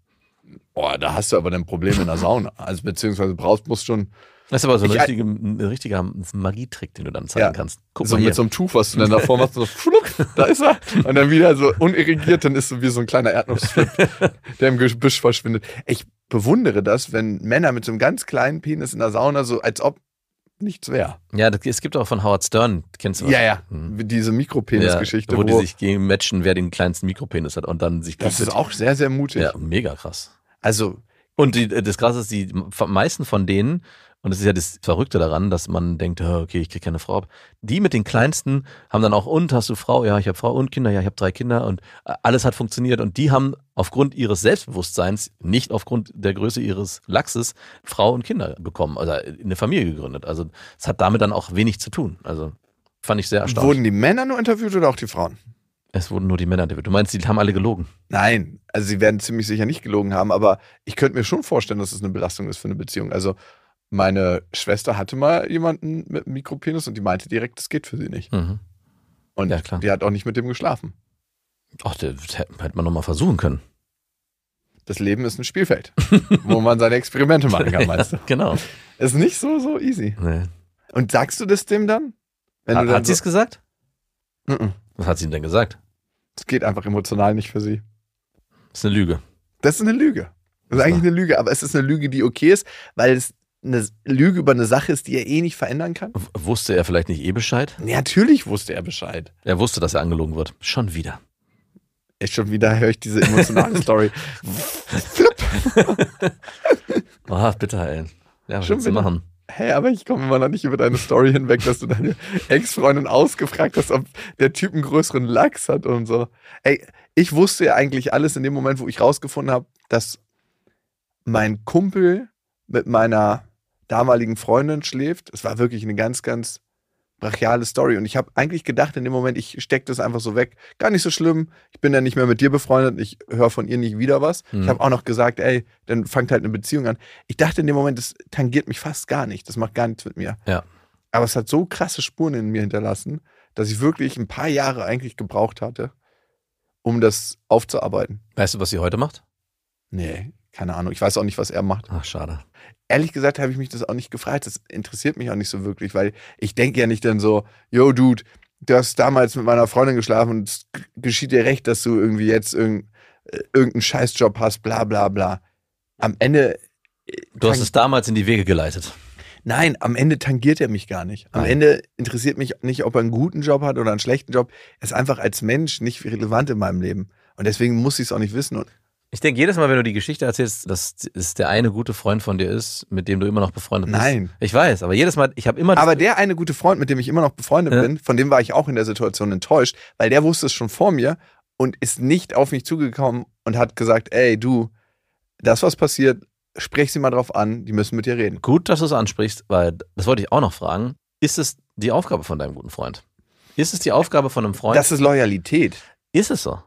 Boah, da hast du aber ein Problem in der Sauna. Also beziehungsweise brauchst, musst schon Das ist aber so ein, Ich- richtige, ein richtiger Magietrick, den du dann zeigen Ja. kannst. Guck so mal hier. mit so einem Tuch, was du dann davor machst, so flupp, da ist er. Und dann wieder so unirrigiert, dann ist so wie so ein kleiner Erdnussflip, [LAUGHS] der im Gebüsch verschwindet. Ich bewundere das, wenn Männer mit so einem ganz kleinen Penis in der Sauna so, als ob nichts wäre. ja, das, es gibt auch von Howard Stern, kennst du was? Ja, ja. Hm. Diese Mikropenis-Geschichte, ja, wo, wo, die sich gegen matchen, wer den kleinsten Mikropenis hat und dann sich das ist auch sehr, sehr mutig. ja, mega krass. Also, Und die, das Krasse ist, die meisten von denen, und das ist ja das Verrückte daran, dass man denkt, "Ah, okay, ich kriege keine Frau ab. Die mit den kleinsten haben dann auch, und hast du Frau? Ja, ich habe Frau und Kinder, ja, ich habe drei Kinder und äh, alles hat funktioniert. Und die haben aufgrund ihres Selbstbewusstseins, nicht aufgrund der Größe ihres Lachses, Frau und Kinder bekommen, also eine Familie gegründet. Also es hat damit dann auch wenig zu tun. Also fand ich sehr erstaunlich. wurden die Männer nur interviewt oder auch die Frauen? es wurden nur die Männer interviewt. Du meinst, die haben alle gelogen? Nein, also sie werden ziemlich sicher nicht gelogen haben, aber ich könnte mir schon vorstellen, dass es eine Belastung ist für eine Beziehung. Also meine Schwester hatte mal jemanden mit einem Mikropenis und die meinte direkt, das geht für sie nicht. Mhm. Und Ja, die hat auch nicht mit dem geschlafen. Ach, das hätte man nochmal versuchen können. Das Leben ist ein Spielfeld, [LAUGHS] wo man seine Experimente machen kann, [LAUGHS] meinst du? Genau. Ist nicht so, so easy. Nee. Und sagst du das dem dann? Wenn Hat, hat sie es so, gesagt? Mhm. Was hat sie denn gesagt? Es geht einfach emotional nicht für sie. Das ist eine Lüge. Das ist eine Lüge. Das ist eigentlich eine Lüge, aber es ist eine Lüge, die okay ist, weil es eine Lüge über eine Sache ist, die er eh nicht verändern kann. W- Wusste er vielleicht nicht eh Bescheid? Nee, natürlich wusste er Bescheid. Er wusste, dass er angelogen wird. Schon wieder. Echt schon wieder höre ich diese emotionale Story. Ah, [LAUGHS] bitter, ey. Ja, was Schon willst du machen? Hey, aber ich komme immer noch nicht über deine Story hinweg, dass du deine Ex-Freundin ausgefragt hast, ob der Typ einen größeren Lachs hat und so. Ey, ich wusste ja eigentlich alles in dem Moment, wo ich rausgefunden habe, dass mein Kumpel mit meiner damaligen Freundin schläft. Es war wirklich eine ganz, ganz brachiale Story. Und ich habe eigentlich gedacht in dem Moment, ich stecke das einfach so weg. Gar nicht so schlimm. Ich bin ja nicht mehr mit dir befreundet. Ich höre von ihr nicht wieder was. Mhm. Ich habe auch noch gesagt, ey, dann fangt halt eine Beziehung an. Ich dachte in dem Moment, das tangiert mich fast gar nicht. Das macht gar nichts mit mir. Ja. Aber es hat so krasse Spuren in mir hinterlassen, dass ich wirklich ein paar Jahre eigentlich gebraucht hatte, um das aufzuarbeiten. Weißt du, was sie heute macht? Nee, keine Ahnung. Ich weiß auch nicht, was er macht. Ach, schade. Ehrlich gesagt habe ich mich das auch nicht gefragt. Das interessiert mich auch nicht so wirklich, weil ich denke ja nicht dann so, yo, Dude, du hast damals mit meiner Freundin geschlafen und es geschieht dir recht, dass du irgendwie jetzt irgend, äh, irgendeinen Scheißjob hast, bla bla bla. Am Ende. äh, Du hast es damals in die Wege geleitet. Nein, am Ende tangiert er mich gar nicht. Am Nein. Ende interessiert mich nicht, ob er einen guten Job hat oder einen schlechten Job. Er ist einfach als Mensch nicht relevant in meinem Leben. Und deswegen muss ich es auch nicht wissen. Und Ich denke jedes Mal, wenn du die Geschichte erzählst, dass es der eine gute Freund von dir ist, mit dem du immer noch befreundet bist. Nein. Ich weiß, aber jedes Mal, ich habe immer Aber der eine gute Freund, mit dem ich immer noch befreundet Ja. bin, von dem war ich auch in der Situation enttäuscht, weil der wusste es schon vor mir und ist nicht auf mich zugekommen und hat gesagt, ey, du, das was passiert, sprech sie mal drauf an, die müssen mit dir reden. gut, dass du es ansprichst, weil das wollte ich auch noch fragen. Ist es die Aufgabe von deinem guten Freund? Ist es die Aufgabe von einem Freund? Das ist Loyalität. ist es so.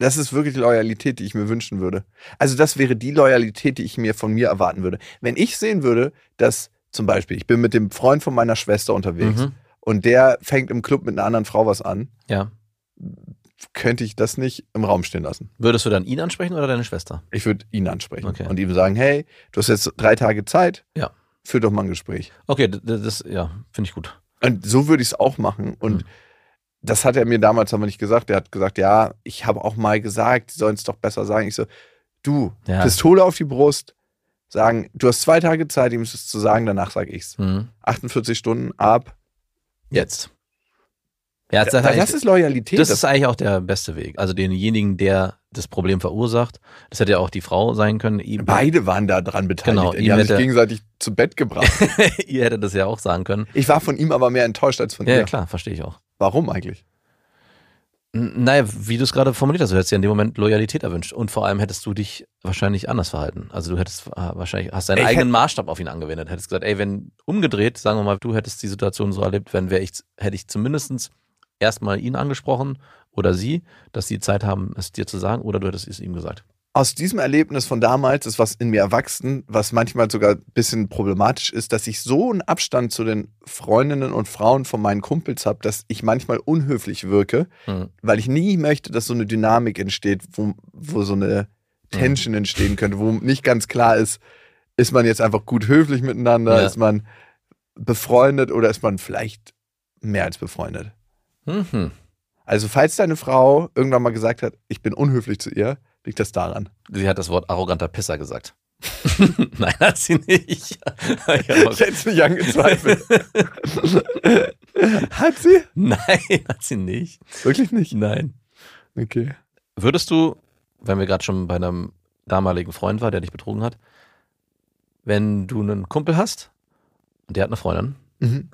Das ist wirklich die Loyalität, die ich mir wünschen würde. Also das wäre die Loyalität, die ich mir von mir erwarten würde. Wenn ich sehen würde, dass zum Beispiel, ich bin mit dem Freund von meiner Schwester unterwegs Mhm. und der fängt im Club mit einer anderen Frau was an, Ja. könnte ich das nicht im Raum stehen lassen. Würdest du dann ihn ansprechen oder deine Schwester? Ich würde ihn ansprechen Okay. und ihm sagen, hey, du hast jetzt drei Tage Zeit, Ja. führ doch mal ein Gespräch. Okay, das, ja, finde ich gut. Und so würde ich es auch machen. Und Mhm. Das hat er mir damals aber nicht gesagt. Er hat gesagt, ja, ich habe auch mal gesagt, sie sollen es doch besser sagen. Ich so, du, Ja. Pistole auf die Brust, sagen, du hast zwei Tage Zeit, ihm es zu sagen, danach sage ich's. Mhm. 48 Stunden ab. Jetzt. Ja, das, Das, das ist Loyalität. das ist eigentlich auch der beste Weg. Also denjenigen, der das Problem verursacht, das hätte ja auch die Frau sein können. Ihm, beide waren da dran beteiligt. Genau, die haben sich gegenseitig zu Bett gebracht. [LAUGHS] Ihr hättet das ja auch sagen können. ich war von ihm aber mehr enttäuscht als von Ja, ihr. ja klar, verstehe ich auch. Warum eigentlich? Naja, wie du es gerade formuliert hast, du hättest ja in dem Moment Loyalität erwünscht. Und vor allem hättest du dich wahrscheinlich anders verhalten. Also du hättest äh, wahrscheinlich, hast deinen Ich eigenen Maßstab auf ihn angewendet. Hättest gesagt, ey, wenn umgedreht, sagen wir mal, du hättest die Situation so erlebt, wenn wäre ich, hätte ich zumindest erstmal ihn angesprochen oder sie, dass sie Zeit haben, es dir zu sagen, oder du hättest es ihm gesagt. Aus diesem Erlebnis von damals ist was in mir erwachsen, was manchmal sogar ein bisschen problematisch ist, dass ich so einen Abstand zu den Freundinnen und Frauen von meinen Kumpels habe, dass ich manchmal unhöflich wirke, Hm. weil ich nie möchte, dass so eine Dynamik entsteht, wo, wo so eine Tension entstehen könnte, wo nicht ganz klar ist, ist man jetzt einfach gut höflich miteinander, Ja. ist man befreundet oder ist man vielleicht mehr als befreundet. Mhm. Also falls deine Frau irgendwann mal gesagt hat, ich bin unhöflich zu ihr, liegt das daran. Sie hat das Wort arroganter Pisser gesagt. [LAUGHS] Nein, hat sie nicht. [LAUGHS] Ich hätte es nicht angezweifelt. [LAUGHS] hat sie? Nein, hat sie nicht. Wirklich nicht? Nein. Okay. Würdest du, wenn wir gerade schon bei einem damaligen Freund war, der dich betrogen hat, wenn du einen Kumpel hast und der hat eine Freundin, Mhm.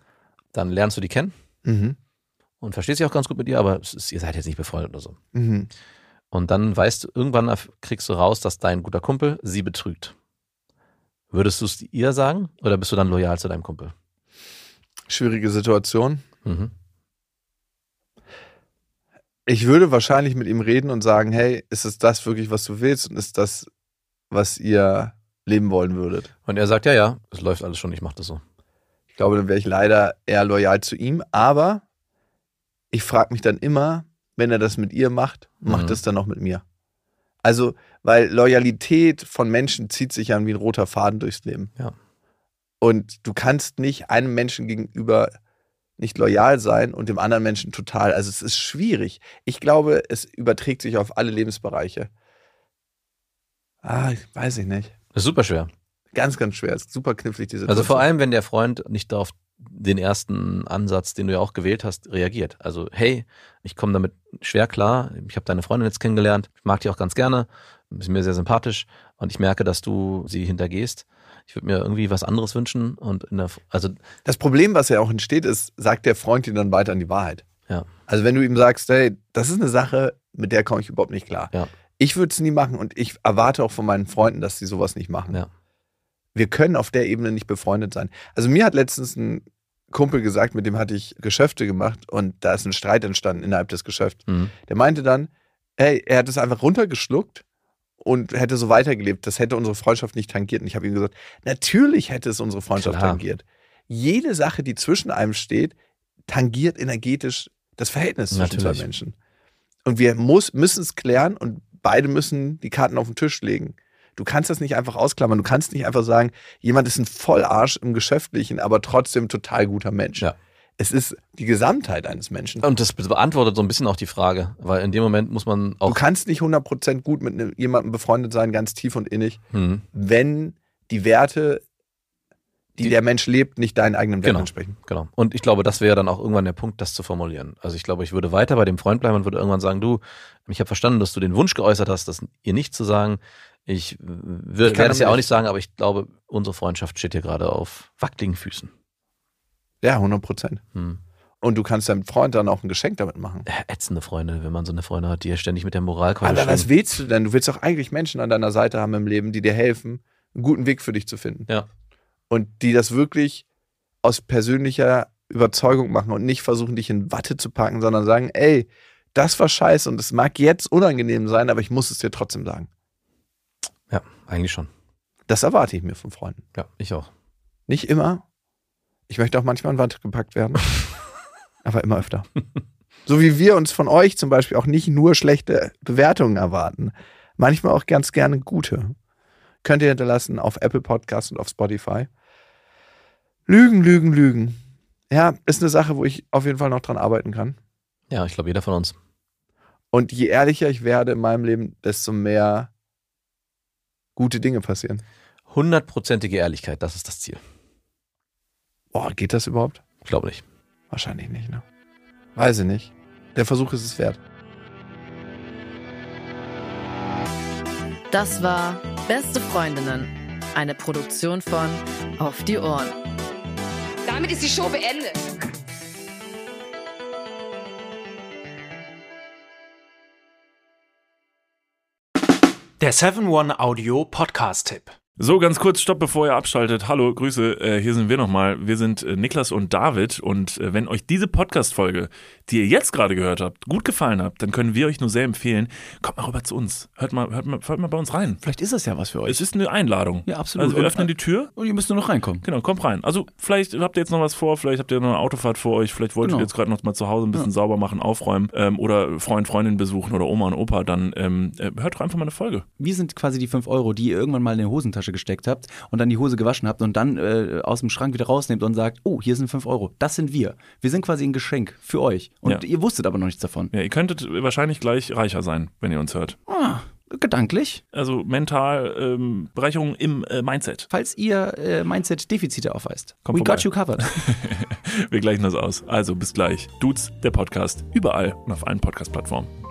dann lernst du die kennen Mhm. und verstehst dich auch ganz gut mit ihr, aber ist, ihr seid jetzt nicht befreundet oder so. Mhm. Und dann weißt du, irgendwann kriegst du raus, dass dein guter Kumpel sie betrügt. Würdest du es ihr sagen oder bist du dann loyal zu deinem Kumpel? Schwierige Situation. Mhm. Ich würde wahrscheinlich mit ihm reden und sagen, hey, ist es das wirklich, was du willst und ist das, was ihr leben wollen würdet? Und er sagt, ja, ja, es läuft alles schon, ich mach das so. Ich glaube, dann wäre ich leider eher loyal zu ihm, aber ich frage mich dann immer, wenn er das mit ihr macht, macht Mhm. das dann auch mit mir. Also, weil Loyalität von Menschen zieht sich an wie ein roter Faden durchs Leben. Ja. Und du kannst nicht einem Menschen gegenüber nicht loyal sein und dem anderen Menschen total. Also es ist schwierig. Ich glaube, es überträgt sich auf alle Lebensbereiche. Ah, ich weiß ich nicht. Das ist super schwer. Ganz, ganz schwer. Es ist super knifflig, diese Also vor allem, wenn der Freund nicht auf den ersten Ansatz, den du ja auch gewählt hast, reagiert. Also, hey, ich komme damit schwer klar. Ich habe deine Freundin jetzt kennengelernt. Ich mag die auch ganz gerne. Ist mir sehr sympathisch. Und ich merke, dass du sie hintergehst. Ich würde mir irgendwie was anderes wünschen. Und in der, also, Das Problem, was ja auch entsteht, ist, sagt der Freund dir dann weiter an die Wahrheit. Ja. Also wenn du ihm sagst, hey, das ist eine Sache, mit der komme ich überhaupt nicht klar. Ja. Ich würde es nie machen und ich erwarte auch von meinen Freunden, dass sie sowas nicht machen. Ja. Wir können auf der Ebene nicht befreundet sein. Also mir hat letztens ein Kumpel gesagt, mit dem hatte ich Geschäfte gemacht und da ist ein Streit entstanden innerhalb des Geschäfts. mhm. Der meinte dann, hey, er hat es einfach runtergeschluckt und hätte so weitergelebt. Das hätte unsere Freundschaft nicht tangiert. Und ich habe ihm gesagt, natürlich hätte es unsere Freundschaft Klar. tangiert. Jede Sache, die zwischen einem steht, tangiert energetisch das Verhältnis zwischen Natürlich. zwei Menschen. Und wir muss, müssen es klären und beide müssen die Karten auf den Tisch legen. Du kannst das nicht einfach ausklammern. Du kannst nicht einfach sagen, jemand ist ein Vollarsch im Geschäftlichen, aber trotzdem total guter Mensch. Ja. Es ist die Gesamtheit eines Menschen. Und das beantwortet so ein bisschen auch die Frage, weil in dem Moment muss man Du auch. kannst nicht 100% gut mit jemandem befreundet sein, ganz tief und innig, Mhm. wenn die Werte, die, Die- der Mensch lebt, nicht deinen eigenen Werten Genau. entsprechen. Genau. Und ich glaube, das wäre dann auch irgendwann der Punkt, das zu formulieren. Also ich glaube, ich würde weiter bei dem Freund bleiben und würde irgendwann sagen, du, ich habe verstanden, dass du den Wunsch geäußert hast, das ihr nicht zu sagen. Ich würde kann es ja auch nicht sagen, aber ich glaube, unsere Freundschaft steht hier gerade auf wackeligen Füßen. Ja, 100%. Hm. Und du kannst deinem Freund dann auch ein Geschenk damit machen. Äh, Ätzende Freunde, wenn man so eine Freundin hat, die ja ständig mit der Moralkeule Aber was willst du denn? Du willst doch eigentlich Menschen an deiner Seite haben im Leben, die dir helfen, einen guten Weg für dich zu finden. Ja. Und die das wirklich aus persönlicher Überzeugung machen und nicht versuchen, dich in Watte zu packen, sondern sagen, ey, das war scheiße und es mag jetzt unangenehm sein, aber ich muss es dir trotzdem sagen. Eigentlich schon. Das erwarte ich mir von Freunden. Ja, ich auch. Nicht immer. Ich möchte auch manchmal in Wand gepackt werden. [LAUGHS] aber immer öfter. So wie wir uns von euch zum Beispiel auch nicht nur schlechte Bewertungen erwarten. Manchmal auch ganz gerne gute. Könnt ihr hinterlassen auf Apple Podcasts und auf Spotify. Lügen, Lügen, Lügen. Ja, ist eine Sache, wo ich auf jeden Fall noch dran arbeiten kann. Ja, ich glaube, jeder von uns. Und je ehrlicher ich werde in meinem Leben, desto mehr gute Dinge passieren. Hundertprozentige Ehrlichkeit, das ist das Ziel. Boah, geht das überhaupt? Ich glaube nicht. Wahrscheinlich nicht, ne? Weiß ich nicht. Der Versuch ist es wert. Das war Beste Freundinnen, eine Produktion von Auf die Ohren. Damit ist die Show beendet. Der 7-One-Audio-Podcast-Tipp. So, ganz kurz, stopp, bevor ihr abschaltet. Hallo, Grüße, äh, hier sind wir nochmal. Wir sind äh, Niklas und David und äh, wenn euch diese Podcast-Folge, die ihr jetzt gerade gehört habt, gut gefallen habt, dann können wir euch nur sehr empfehlen, kommt mal rüber zu uns. Hört mal, hört mal, hört mal bei uns rein. Vielleicht ist das ja was für euch. Es ist eine Einladung. Ja, absolut. Also wir öffnen die Tür. Und ihr müsst nur noch reinkommen. Genau, kommt rein. Also vielleicht habt ihr jetzt noch was vor, vielleicht habt ihr noch eine Autofahrt vor euch, vielleicht wollt Genau. ihr jetzt gerade noch mal zu Hause ein bisschen sauber machen, aufräumen ähm, oder Freund, Freundin besuchen oder Oma und Opa, dann ähm, äh, hört doch einfach mal eine Folge. Wir sind quasi die 5 Euro, die ihr irgendwann mal in die Hosentasche gesteckt habt und dann die Hose gewaschen habt und dann äh, aus dem Schrank wieder rausnehmt und sagt, oh, hier sind 5 Euro. Das sind wir. Wir sind quasi ein Geschenk für euch. Und Ja. ihr wusstet aber noch nichts davon. Ja, ihr könntet wahrscheinlich gleich reicher sein, wenn ihr uns hört. Ah, gedanklich. Also mental ähm, Bereicherung im äh, Mindset. Falls ihr äh, Mindset-Defizite aufweist. Kommt We vorbei. got you covered. [LAUGHS] Wir gleichen das aus. Also bis gleich. Dudes, der Podcast. Überall und auf allen Podcast-Plattformen.